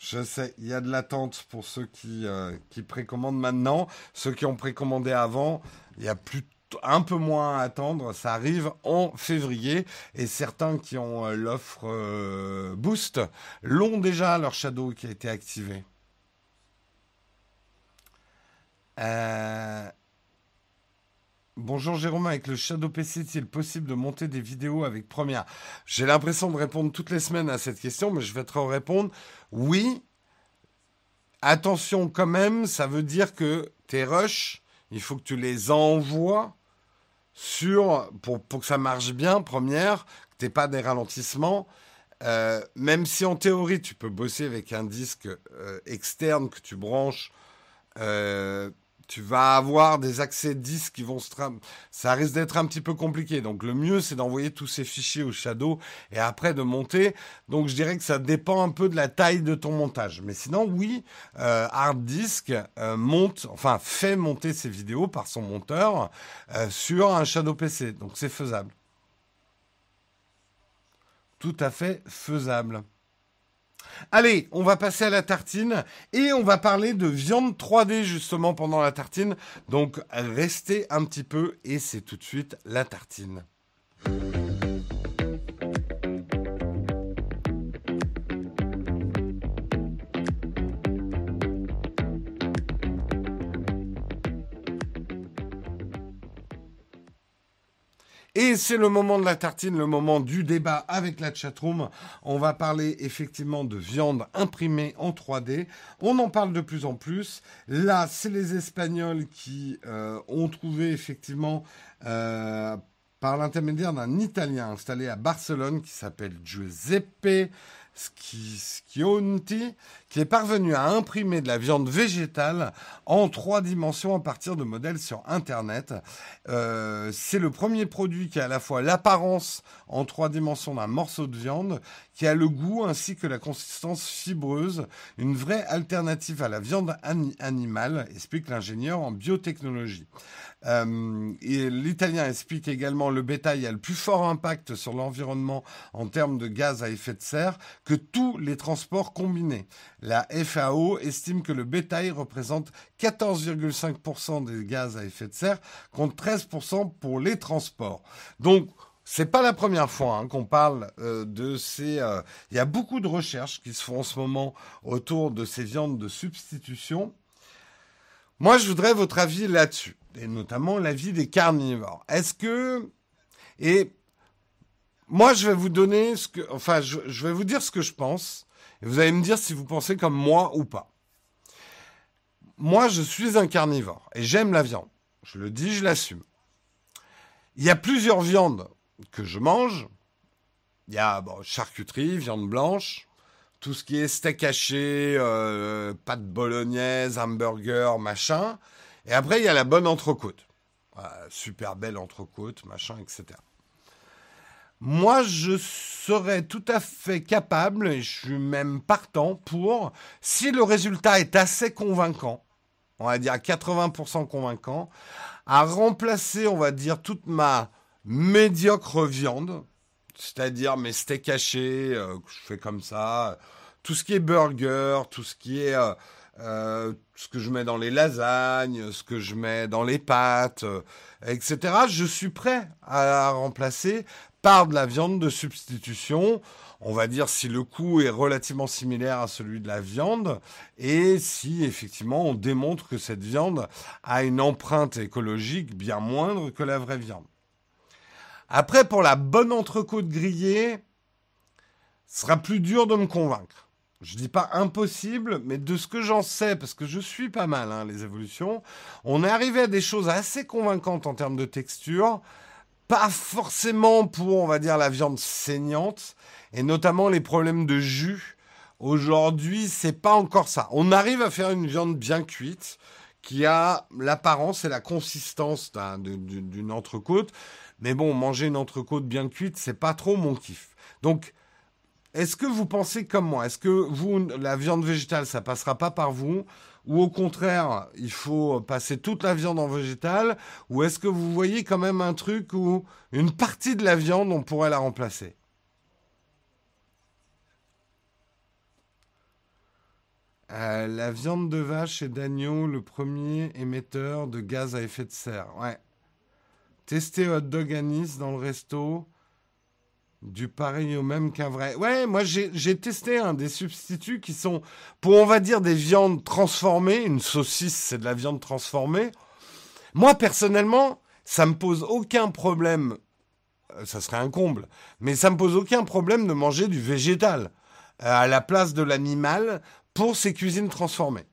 Je sais, il y a de l'attente pour ceux qui, euh, qui précommandent maintenant. Ceux qui ont précommandé avant, il y a plus un peu moins à attendre. Ça arrive en février et certains qui ont euh, l'offre euh, Boost l'ont déjà leur Shadow qui a été activé. Bonjour Jérôme, avec le Shadow PC, est-il possible de monter des vidéos avec Premiere J'ai l'impression de répondre toutes les semaines à cette question, mais je vais te répondre oui. Attention quand même, ça veut dire que tes rushs, il faut que tu les envoies sur pour, que ça marche bien, Première, que tu pas des ralentissements. Euh, même si en théorie tu peux bosser avec un disque euh, externe que tu branches euh, tu vas avoir des accès disques qui vont se... Ça risque d'être un petit peu compliqué. Donc le mieux, c'est d'envoyer tous ces fichiers au Shadow et après de monter. Donc je dirais que ça dépend un peu de la taille de ton montage. Mais sinon, oui, euh, Hard Disk euh, monte, enfin fait monter ses vidéos par son monteur euh, sur un Shadow PC. Donc c'est faisable. Tout à fait faisable. Allez, on va passer à la tartine et on va parler de viande 3D justement pendant la tartine. Donc restez un petit peu et c'est tout de suite la tartine. Et c'est le moment de la tartine, le moment du débat avec la chatroom. On va parler effectivement de viande imprimée en 3D. On en parle de plus en plus. Là, c'est les Espagnols qui euh, ont trouvé effectivement euh, par l'intermédiaire d'un Italien installé à Barcelone qui s'appelle Giuseppe Schionti, qui est parvenu à imprimer de la viande végétale en trois dimensions à partir de modèles sur Internet. Euh, c'est le premier produit qui a à la fois l'apparence en trois dimensions d'un morceau de viande, qui a le goût ainsi que la consistance fibreuse, une vraie alternative à la viande animale, explique l'ingénieur en biotechnologie. Euh, L'italien explique également le bétail a le plus fort impact sur l'environnement en termes de gaz à effet de serre que tous les transports combinés. La FAO estime que le bétail représente 14,5% des gaz à effet de serre contre 13% pour les transports. Donc, c'est pas la première fois hein, qu'on parle euh, de ces. Euh, il y a beaucoup de recherches qui se font en ce moment autour de ces viandes de substitution. Moi, je voudrais votre avis là-dessus, et notamment l'avis des carnivores. Est-ce que et moi, je vais vous donner ce que, enfin, je, vais vous dire ce que je pense, vous allez me dire si vous pensez comme moi ou pas. Moi, je suis un carnivore et j'aime la viande. Je le dis, je l'assume. Il y a plusieurs viandes que je mange. Il y a charcuterie, viande blanche, tout ce qui est steak haché, euh, pâte bolognaise, hamburger, machin. Et après, il y a la bonne entrecôte. super belle entrecôte, machin, etc. Moi, je serais tout à fait capable, et je suis même partant pour, si le résultat est assez convaincant, on va dire à 80% convaincant, à remplacer, on va dire, toute ma médiocre viande, c'est-à-dire mes steaks hachés euh, que je fais comme ça, tout ce qui est burger, tout ce qui est euh, euh, ce que je mets dans les lasagnes, ce que je mets dans les pâtes, etc. Je suis prêt à la remplacer par de la viande de substitution. On va dire si le coût est relativement similaire à celui de la viande et si effectivement on démontre que cette viande a une empreinte écologique bien moindre que la vraie viande. Après, pour la bonne entrecôte grillée, ce sera plus dur de me convaincre. Je dis pas impossible, mais de ce que j'en sais, parce que je suis pas mal hein, les évolutions, on est arrivé à des choses assez convaincantes en termes de texture, pas forcément pour, on va dire, la viande saignante, et notamment les problèmes de jus. Aujourd'hui, c'est pas encore ça. On arrive à faire une viande bien cuite, qui a l'apparence et la consistance d'une entrecôte, Mais bon, manger une entrecôte bien cuite, c'est pas trop mon kiff. Donc, est-ce que vous pensez comme moi Est-ce que vous, la viande végétale, ça passera pas par vous Ou au contraire, il faut passer toute la viande en végétal Ou est-ce que vous voyez quand même un truc où une partie de la viande, on pourrait la remplacer? Euh, la viande de vache et d'agneau, le premier émetteur de gaz à effet de serre. Ouais. Tester hot dog dans le resto. Du pareil au même qu'un vrai. Ouais, moi j'ai testé un des substituts qui sont, pour on va dire des viandes transformées. Une saucisse, c'est de la viande transformée. Moi personnellement, ça me pose aucun problème. Euh, ça serait un comble, mais ça me pose aucun problème de manger du végétal euh, à la place de l'animal pour ces cuisines transformées.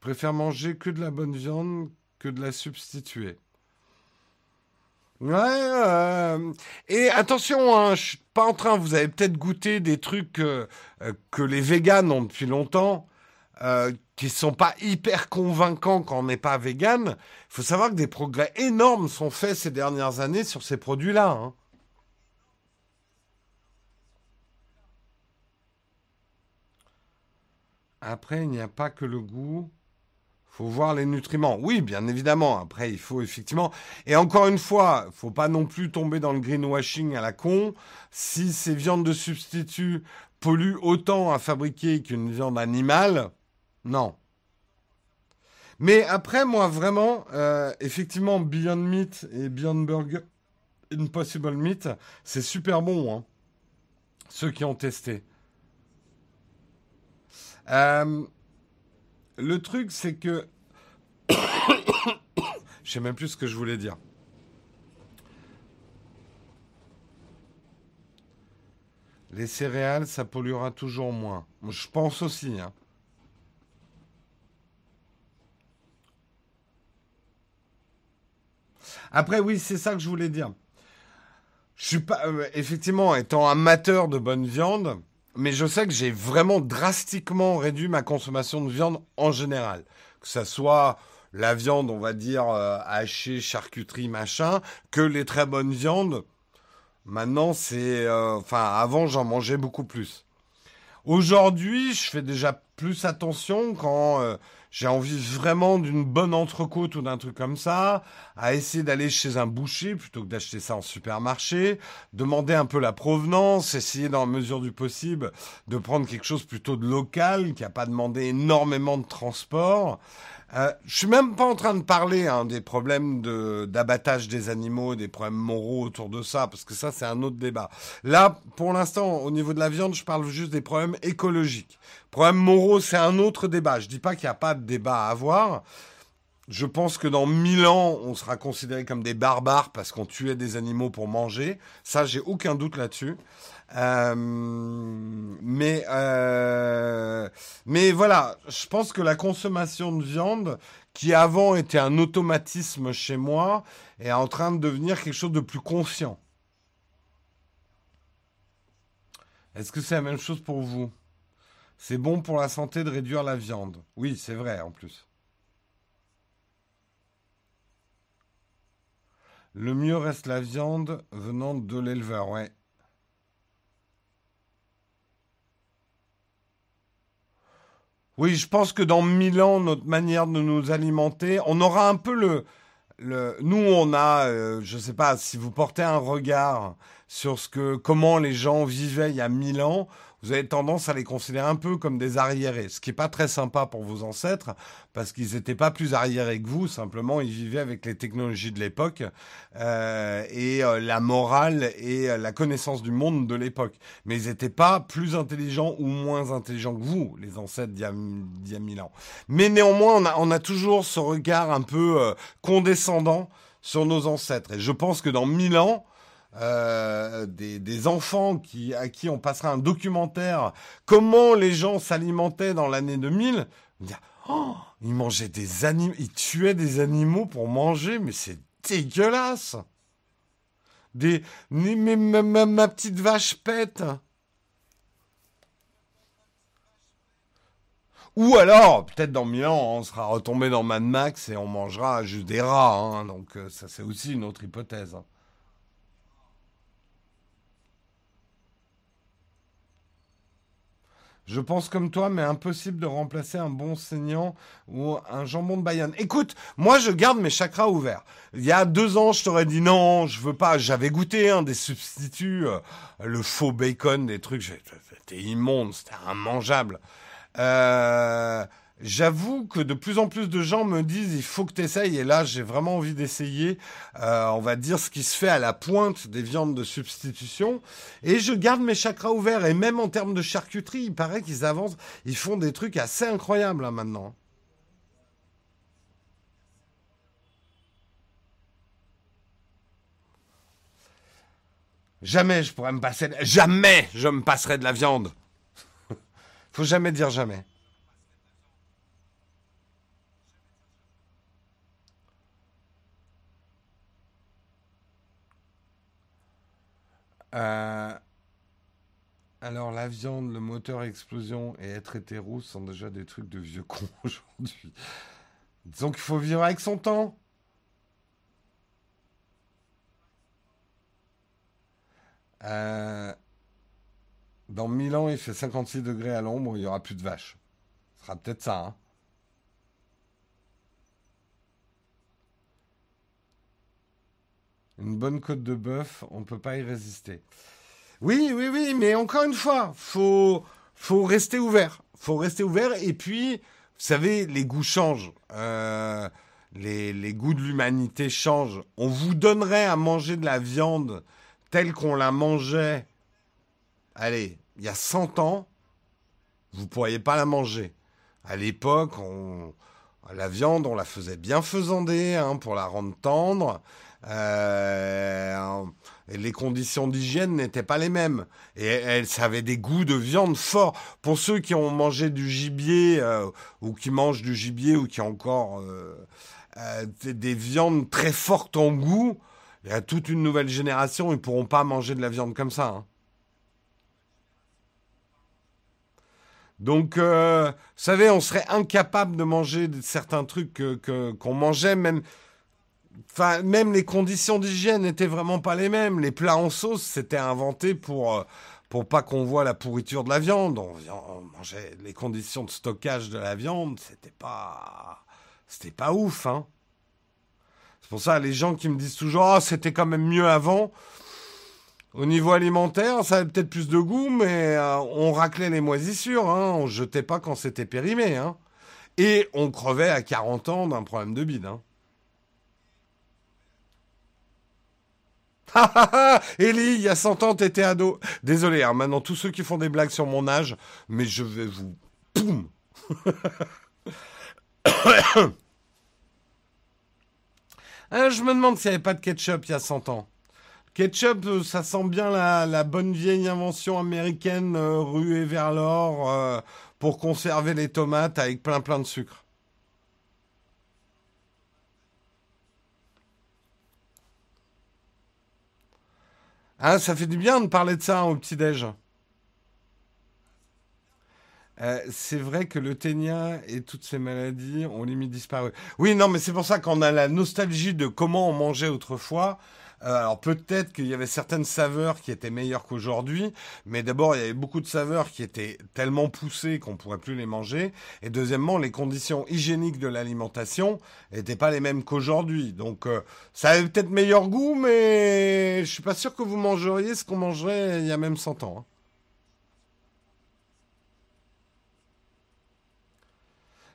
Préfère manger que de la bonne viande que de la substituer. Ouais, euh, et attention, hein, je suis pas en train, vous avez peut-être goûté des trucs euh, euh, que les véganes ont depuis longtemps, qui sont pas hyper convaincants quand on n'est pas vegan. Il faut savoir que des progrès énormes sont faits ces dernières années sur ces produits-là. Hein. Après, il n'y a pas que le goût. Faut voir les nutriments. Oui, bien évidemment. Après, il faut effectivement. Et encore une fois, faut pas non plus tomber dans le greenwashing à la con. Si ces viandes de substitut polluent autant à fabriquer qu'une viande animale, non. Mais après, moi, vraiment, euh, effectivement, Beyond Meat et Beyond Burger Impossible Meat, c'est super bon. Hein. Ceux qui ont testé. Euh, le truc, c'est que... je sais même plus ce que je voulais dire. Les céréales, ça polluera toujours moins. Je pense aussi. Hein. Après, oui, c'est ça que je voulais dire. Je suis pas, euh, effectivement, étant amateur de bonne viande, mais je sais que j'ai vraiment drastiquement réduit ma consommation de viande en général. Que ça soit la viande, on va dire, euh, hachée, charcuterie, machin, que les très bonnes viandes. Maintenant, c'est... Euh, enfin, avant, j'en mangeais beaucoup plus. Aujourd'hui, je fais déjà plus attention quand j'ai envie vraiment d'une bonne entrecôte ou d'un truc comme ça, à essayer d'aller chez un boucher plutôt que d'acheter ça en supermarché, demander un peu la provenance, essayer dans la mesure du possible de prendre quelque chose plutôt de local, qui n'a pas demandé énormément de transport. Euh, je suis même pas en train de parler hein, des problèmes d'abattage des animaux, des problèmes moraux autour de ça, parce que ça c'est un autre débat. Là, pour l'instant, au niveau de la viande, je parle juste des problèmes écologiques. Problèmes moraux, c'est un autre débat. Je dis pas qu'il n'y a pas de débat à avoir. Je pense que dans mille ans, on sera considéré comme des barbares parce qu'on tuait des animaux pour manger. Ça, j'ai aucun doute là-dessus. Euh, mais, euh, mais voilà, je pense que la consommation de viande, qui avant était un automatisme chez moi, est en train de devenir quelque chose de plus conscient. Est-ce que c'est la même chose pour vous? C'est bon pour la santé de réduire la viande. Oui, c'est vrai en plus. Le mieux reste la viande venant de l'éleveur. Oui, je pense que dans mille ans, notre manière de nous alimenter, on aura un peu le... le nous, on a, euh, je sais pas, si vous portez un regard sur ce que, comment les gens vivaient il y a mille ans, vous avez tendance à les considérer un peu comme des arriérés, ce qui n'est pas très sympa pour vos ancêtres, parce qu'ils n'étaient pas plus arriérés que vous, simplement ils vivaient avec les technologies de l'époque euh, et euh, la morale et euh, la connaissance du monde de l'époque. Mais ils n'étaient pas plus intelligents ou moins intelligents que vous, les ancêtres d'il y, a mille ans. Mais néanmoins, on a, on a toujours ce regard un peu condescendant sur nos ancêtres. Et je pense que dans mille ans, euh, des, enfants qui, à qui on passera un documentaire comment les gens s'alimentaient dans l'année 2000, oh, ils mangeaient des animaux, ils tuaient des animaux pour manger, mais c'est dégueulasse. Des, mais, ma, petite vache pète. Ou alors, peut-être dans mille ans, on sera retombé dans Mad Max et on mangera juste des rats. Hein. donc euh, ça, c'est aussi une autre hypothèse. Je pense comme toi, mais impossible de remplacer un bon saignant ou un jambon de Bayonne. Écoute, moi je garde mes chakras ouverts. Il y a deux ans, je t'aurais dit non, je veux pas. J'avais goûté hein, des substituts, euh, le faux bacon, des trucs. C'était immonde, c'était immangeable. Euh, J'avoue que de plus en plus de gens me disent il faut que tu essayes et là j'ai vraiment envie d'essayer euh, on va dire ce qui se fait à la pointe des viandes de substitution et je garde mes chakras ouverts et même en termes de charcuterie il paraît qu'ils avancent ils font des trucs assez incroyables hein, maintenant. Jamais je pourrais me passer jamais je me passerai de la viande. faut jamais dire jamais. Euh, alors, la viande, le moteur explosion et être hétéro sont déjà des trucs de vieux cons aujourd'hui. Disons qu'il faut vivre avec son temps. Euh, dans Milan, il fait 56 degrés à l'ombre, il n'y aura plus de vaches. Ce sera peut-être ça, hein. Une bonne côte de bœuf, on ne peut pas y résister. Oui, oui, oui, mais encore une fois, faut, faut rester ouvert. Faut rester ouvert. Et puis, vous savez, les goûts changent. Euh, les, les, goûts de l'humanité changent. On vous donnerait à manger de la viande telle qu'on la mangeait, allez, il y a 100 ans, vous ne pourriez pas la manger. À l'époque, on, la viande, on la faisait bien faisander hein, pour la rendre tendre. Euh, les conditions d'hygiène n'étaient pas les mêmes. Et elles avaient des goûts de viande forts. Pour ceux qui ont mangé du gibier, euh, ou qui mangent du gibier, ou qui ont encore euh, des viandes très fortes en goût, il y a toute une nouvelle génération, ils ne pourront pas manger de la viande comme ça. Hein. Donc, vous savez, on serait incapable de manger certains trucs qu'on mangeait, même Même les conditions d'hygiène n'étaient vraiment pas les mêmes. Les plats en sauce, c'était inventé pour euh, pour pas qu'on voit la pourriture de la viande. On, mangeait les conditions de stockage de la viande, c'était pas pas ouf, hein. C'est pour ça les gens qui me disent toujours ah c'était quand même mieux avant. Au niveau alimentaire, ça avait peut-être plus de goût, mais euh, on raclait les moisissures, hein. On jetait pas quand c'était périmé, hein. Et on crevait à 40 ans d'un problème de bide, hein. Ellie, il y a 100 ans, t'étais ado. Désolé, hein, maintenant, tous ceux qui font des blagues sur mon âge, mais je vais vous... Poum ah, Je me demande s'il n'y avait pas de ketchup il y a 100 ans. Ketchup, euh, ça sent bien la, bonne vieille invention américaine euh, ruée vers l'or euh, pour conserver les tomates avec plein plein de sucre. Ah, ça fait du bien de parler de ça hein, au petit-déj. Euh, c'est vrai que le ténia et toutes ces maladies ont limite disparu. Oui, non, mais c'est pour ça qu'on a la nostalgie de comment on mangeait autrefois. Euh, alors peut-être qu'il y avait certaines saveurs qui étaient meilleures qu'aujourd'hui, mais d'abord il y avait beaucoup de saveurs qui étaient tellement poussées qu'on pourrait plus les manger, et deuxièmement les conditions hygiéniques de l'alimentation n'étaient pas les mêmes qu'aujourd'hui. Donc euh, ça avait peut-être meilleur goût, mais je suis pas sûr que vous mangeriez ce qu'on mangerait il y a même 100 ans. Hein.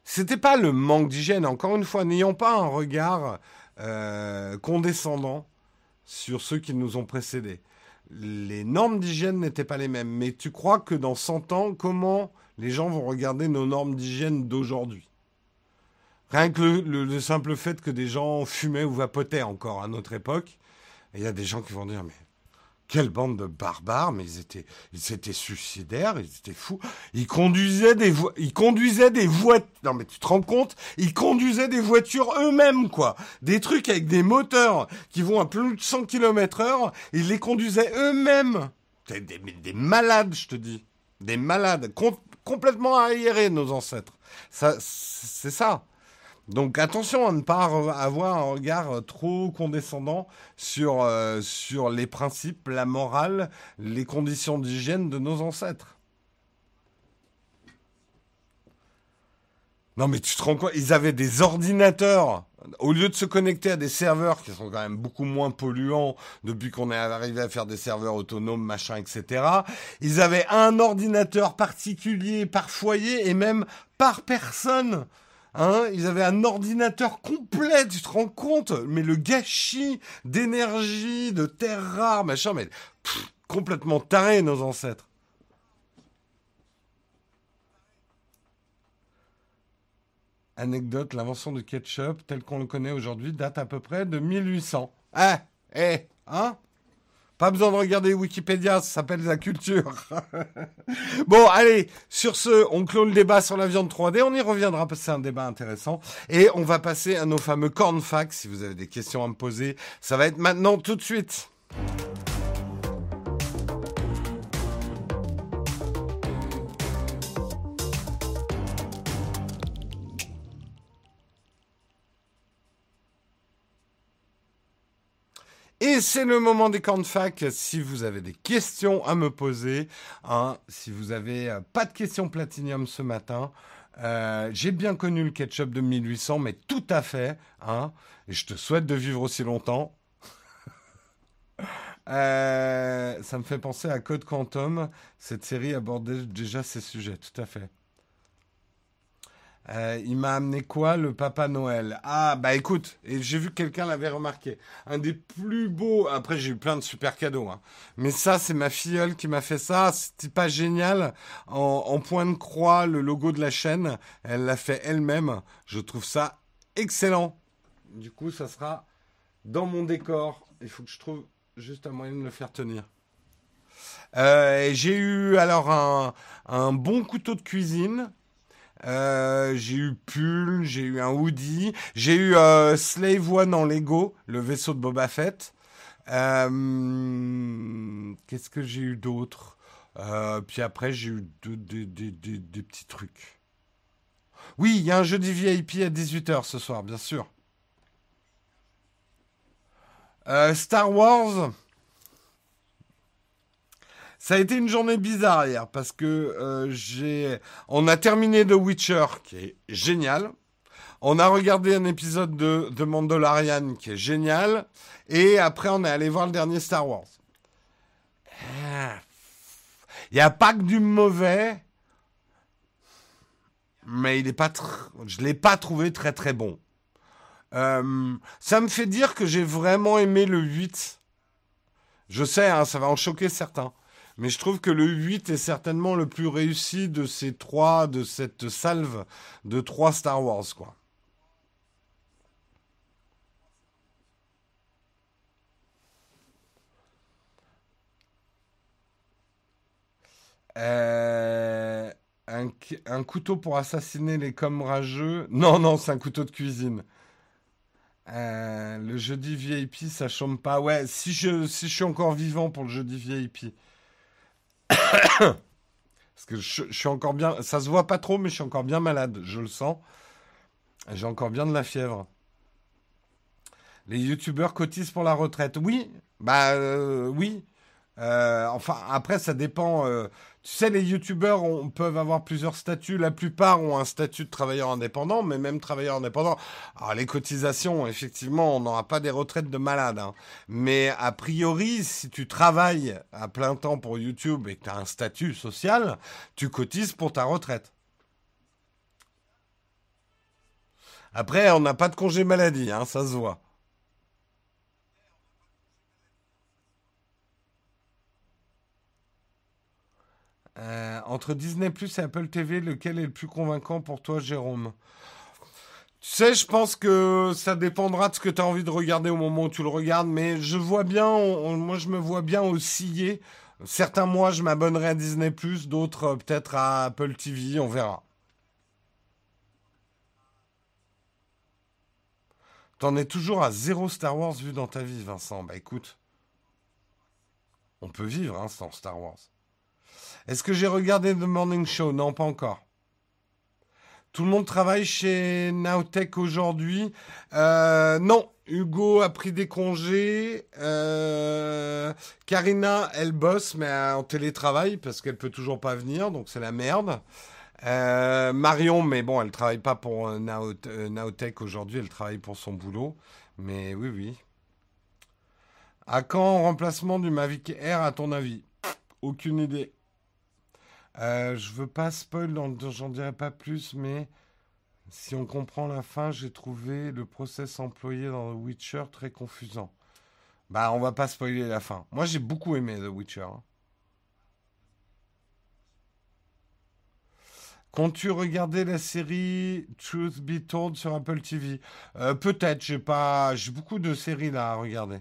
C'était pas le manque d'hygiène. Encore une fois, n'ayons pas un regard euh, condescendant sur ceux qui nous ont précédés. Les normes d'hygiène n'étaient pas les mêmes. Mais tu crois que dans 100 ans, comment les gens vont regarder nos normes d'hygiène d'aujourd'hui? Rien que le, simple fait que des gens fumaient ou vapotaient encore à notre époque, il y a des gens qui vont dire mais quelle bande de barbares, mais ils étaient, ils étaient suicidaires, ils étaient fous. Ils conduisaient des ils conduisaient des voitures. Non, mais tu te rends compte? Ils conduisaient des voitures eux-mêmes, quoi. Des trucs avec des moteurs qui vont à plus de 100 km heure. Ils les conduisaient eux-mêmes. Des, des, malades, je te dis. Des malades. complètement aérés, nos ancêtres. Ça, c'est ça. Donc attention à ne pas avoir un regard trop condescendant sur, euh, sur les principes, la morale, les conditions d'hygiène de nos ancêtres. Non mais tu te rends compte, ils avaient des ordinateurs. Au lieu de se connecter à des serveurs qui sont quand même beaucoup moins polluants depuis qu'on est arrivé à faire des serveurs autonomes, machin, etc., ils avaient un ordinateur particulier par foyer et même par personne. Hein, ils avaient un ordinateur complet, tu te rends compte? Mais le gâchis d'énergie, de terres rares, machin, mais complètement taré nos ancêtres. Anecdote, l'invention du ketchup tel qu'on le connaît aujourd'hui date à peu près de 1800. Ah, eh, hein? Pas besoin de regarder Wikipédia, ça s'appelle la culture. bon, allez, sur ce, on clôt le débat sur la viande 3D. On y reviendra c'est un débat intéressant. Et on va passer à nos fameux corn facts. Si vous avez des questions à me poser, ça va être maintenant tout de suite. Et c'est le moment des camps de fac. Si vous avez des questions à me poser, hein, si vous avez euh, pas de questions platinium ce matin, euh, j'ai bien connu le ketchup de 1800, mais tout à fait. Hein, et je te souhaite de vivre aussi longtemps. Euh, ça me fait penser à Code Quantum. Cette série abordait déjà ces sujets, tout à fait. Euh, il m'a amené quoi Le Papa Noël? Ah, bah écoute, j'ai vu que quelqu'un l'avait remarqué. Un des plus beaux. Après, j'ai eu plein de super cadeaux. Hein. Mais ça, c'est ma filleule qui m'a fait ça. C'était pas génial. En, point de croix, le logo de la chaîne. Elle l'a fait elle-même. Je trouve ça excellent. Du coup, ça sera dans mon décor. Il faut que je trouve juste un moyen de le faire tenir. Euh, j'ai eu alors un bon couteau de cuisine euh, j'ai eu Pull, j'ai eu un Woody, j'ai eu euh, Slave One en Lego, le vaisseau de Boba Fett. Euh, qu'est-ce que j'ai eu d'autre? Puis après, j'ai eu des petits trucs. Oui, il y a un jeudi VIP à 18h ce soir, bien sûr. Star Wars. Ça a été une journée bizarre hier parce que euh, j'ai, on a terminé The Witcher qui est génial. On a regardé un épisode de, de Mandalorian qui est génial. Et après, on est allé voir le dernier Star Wars. Il n'y a pas que du mauvais. Mais il est pas je ne l'ai pas trouvé très très bon. Euh, ça me fait dire que j'ai vraiment aimé le 8. Je sais, hein, ça va en choquer certains. Mais je trouve que le 8 est certainement le plus réussi de ces trois, de cette salve de trois Star Wars, quoi. Euh, un, couteau pour assassiner les comme rageux? Non, non, c'est un couteau de cuisine. Euh, le jeudi VIP, ça chôme pas. Ouais, si je, si je suis encore vivant pour le jeudi VIP. Parce que je, suis encore bien. Ça se voit pas trop, mais je suis encore bien malade. Je le sens. J'ai encore bien de la fièvre. Les youtubeurs cotisent pour la retraite. Oui, bah euh, oui. Euh, enfin, après, ça dépend. Euh, tu sais, les youtubeurs peuvent avoir plusieurs statuts. La plupart ont un statut de travailleur indépendant, mais même travailleur indépendant. Alors, les cotisations, effectivement, on n'aura pas des retraites de malade. Hein. Mais a priori, si tu travailles à plein temps pour YouTube et que tu as un statut social, tu cotises pour ta retraite. Après, on n'a pas de congé maladie, hein, ça se voit. Euh, entre Disney Plus et Apple TV, lequel est le plus convaincant pour toi, Jérôme? Tu sais, je pense que ça dépendra de ce que tu as envie de regarder au moment où tu le regardes, mais je vois bien, moi je me vois bien osciller. Certains mois, je m'abonnerai à Disney Plus, d'autres euh, peut-être à Apple TV, on verra. T'en es toujours à zéro Star Wars vu dans ta vie, Vincent. Bah écoute, on peut vivre hein, sans Star Wars. Est-ce que j'ai regardé The Morning Show? Non, pas encore. Tout le monde travaille chez Nowtech aujourd'hui. Euh, non, Hugo a pris des congés. Euh, Karina, elle bosse, mais en télétravail parce qu'elle peut toujours pas venir, donc c'est la merde. Euh, Marion, mais bon, elle travaille pas pour Nowtech aujourd'hui, elle travaille pour son boulot. Mais oui, oui. À quand remplacement du Mavic Air, à ton avis? Aucune idée. Euh, je veux pas spoil, j'en dirai pas plus, mais si on comprend la fin, j'ai trouvé le process employé dans The Witcher très confusant. Bah, on va pas spoiler la fin. Moi, j'ai beaucoup aimé The Witcher. Hein. Comptes-tu regarder la série Truth Be Told sur Apple TV euh, Peut-être, j'ai pas, j'ai beaucoup de séries là à regarder.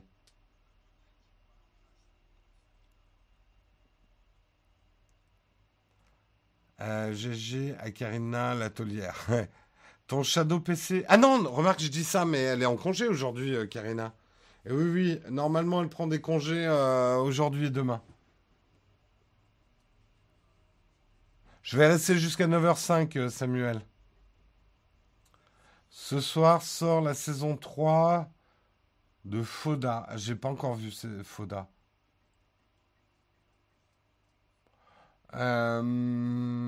GG euh, à Karina Latolière. Ton Shadow PC. Ah non, remarque, je dis ça, mais elle est en congé aujourd'hui, euh, Karina. Oui, oui, normalement, elle prend des congés euh, aujourd'hui et demain. Je vais rester jusqu'à 9h05, Samuel. Ce soir sort la saison 3 de Foda. J'ai pas encore vu Foda. Euh...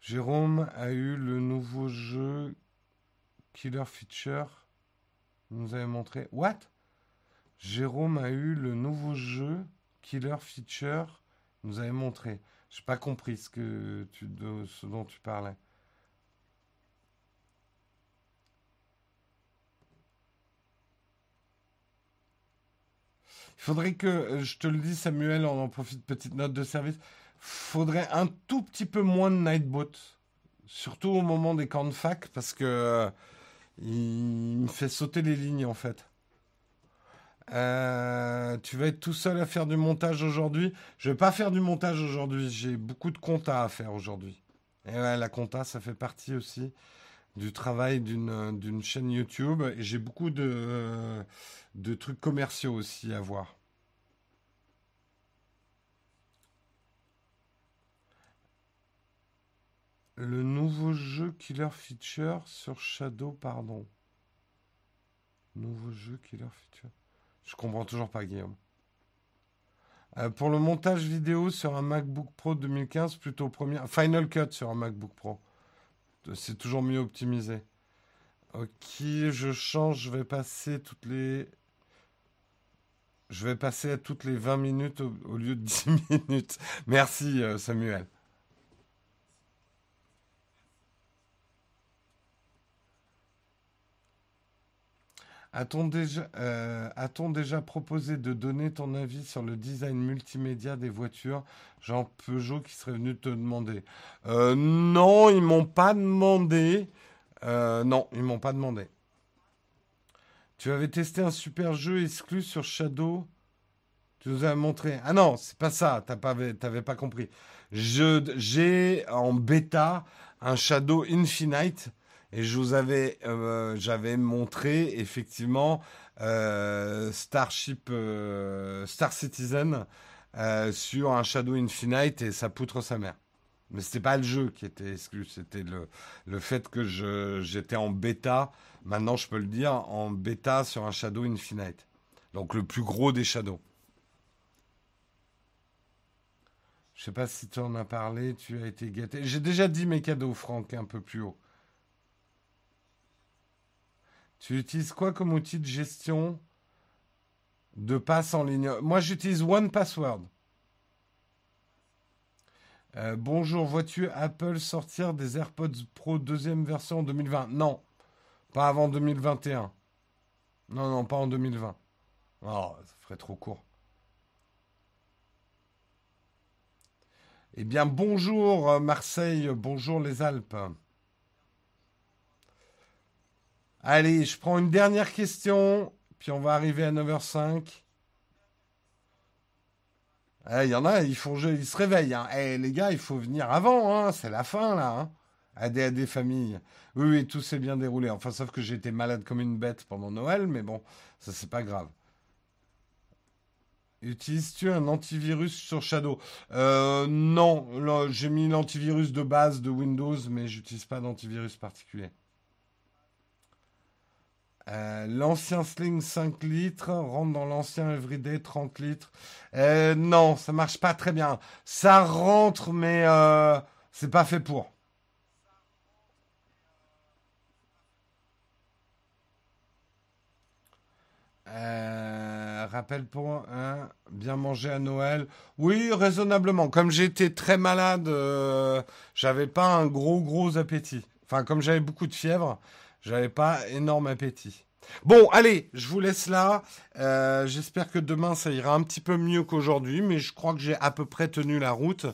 Jérôme a eu le nouveau jeu Killer Feature. Nous avez montré. What? Jérôme a eu le nouveau jeu Killer Feature. Nous avez montré. J'ai pas compris ce, que ce dont tu parlais. Il faudrait que, euh, je te le dis Samuel, on en profite, petite note de service, faudrait un tout petit peu moins de Nightbot. Surtout au moment des camps de fac, parce que euh, il me fait sauter les lignes en fait. Euh, tu vas être tout seul à faire du montage aujourd'hui. Je vais pas faire du montage aujourd'hui. J'ai beaucoup de compta à faire aujourd'hui. Et ouais, la compta, ça fait partie aussi du travail d'une chaîne YouTube. Et j'ai beaucoup de, de trucs commerciaux aussi à voir. Le nouveau jeu Killer Feature sur Shadow, pardon. Nouveau jeu Killer Feature. Je comprends toujours pas, Guillaume. Euh, pour le montage vidéo sur un MacBook Pro 2015, plutôt premier. Final Cut sur un MacBook Pro. C'est toujours mieux optimisé. Ok, je change. Je vais passer toutes les. Je vais passer à toutes les 20 minutes au, lieu de 10 minutes. Merci, euh, Samuel. A-t-on déjà, euh, proposé de donner ton avis sur le design multimédia des voitures? Jean Peugeot qui serait venu te demander. Euh, non, ils m'ont pas demandé. Euh, non, ils m'ont pas demandé. Tu avais testé un super jeu exclu sur Shadow? Tu nous as montré. Ah non, c'est pas ça. Tu pas, pas compris. J'ai en bêta un Shadow Infinite et je vous avais, euh, j'avais montré effectivement euh, Starship, euh, Star Citizen sur un Shadow Infinite et ça poutre sa mère. Mais c'était pas le jeu qui était exclu, c'était le, le fait que j'étais en bêta, maintenant je peux le dire, en bêta sur un Shadow Infinite. Donc le plus gros des Shadows. Je sais pas si tu en as parlé, tu as été gâté. J'ai déjà dit mes cadeaux, Franck, un peu plus haut. Tu utilises quoi comme outil de gestion de passe en ligne? Moi, j'utilise One Password. Euh, bonjour, vois-tu Apple sortir des AirPods Pro deuxième version en 2020 Non, pas avant 2021. Non, non, pas en 2020. Oh, ça ferait trop court. Eh bien, bonjour Marseille, bonjour les Alpes. Allez, je prends une dernière question, puis on va arriver à 9h05. Eh, il y en a, ils, font, ils se réveillent. Hein. Eh, les gars, il faut venir avant, hein. c'est la fin là. Hein. À des, familles. Oui, tout s'est bien déroulé. Enfin, sauf que été malade comme une bête pendant Noël, mais bon, ça c'est pas grave. Utilises-tu un antivirus sur Shadow? Euh, Non, j'ai mis l'antivirus de base de Windows, mais j'utilise pas d'antivirus particulier. Euh, l'ancien Sling 5 litres rentre dans l'ancien Everyday 30 litres. Euh, non, ça marche pas très bien. Ça rentre, mais euh, c'est pas fait pour. rappel pour bien manger à Noël. Oui, raisonnablement. Comme j'étais très malade, j'avais pas un gros gros appétit. Enfin, comme j'avais beaucoup de fièvre, j'avais pas énorme appétit. Bon, allez, je vous laisse là. Euh, j'espère que demain ça ira un petit peu mieux qu'aujourd'hui, mais je crois que j'ai à peu près tenu la route.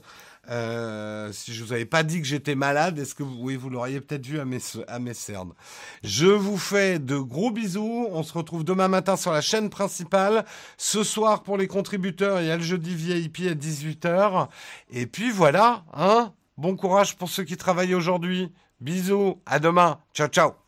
Euh, si je vous avais pas dit que j'étais malade, est-ce que vous, oui, vous l'auriez peut-être vu à mes, à mes cernes. Je vous fais de gros bisous. On se retrouve demain matin sur la chaîne principale. Ce soir, pour les contributeurs, il y a le jeudi VIP à 18h. Et puis voilà, hein. Bon courage pour ceux qui travaillent aujourd'hui. Bisous. À demain. Ciao, ciao.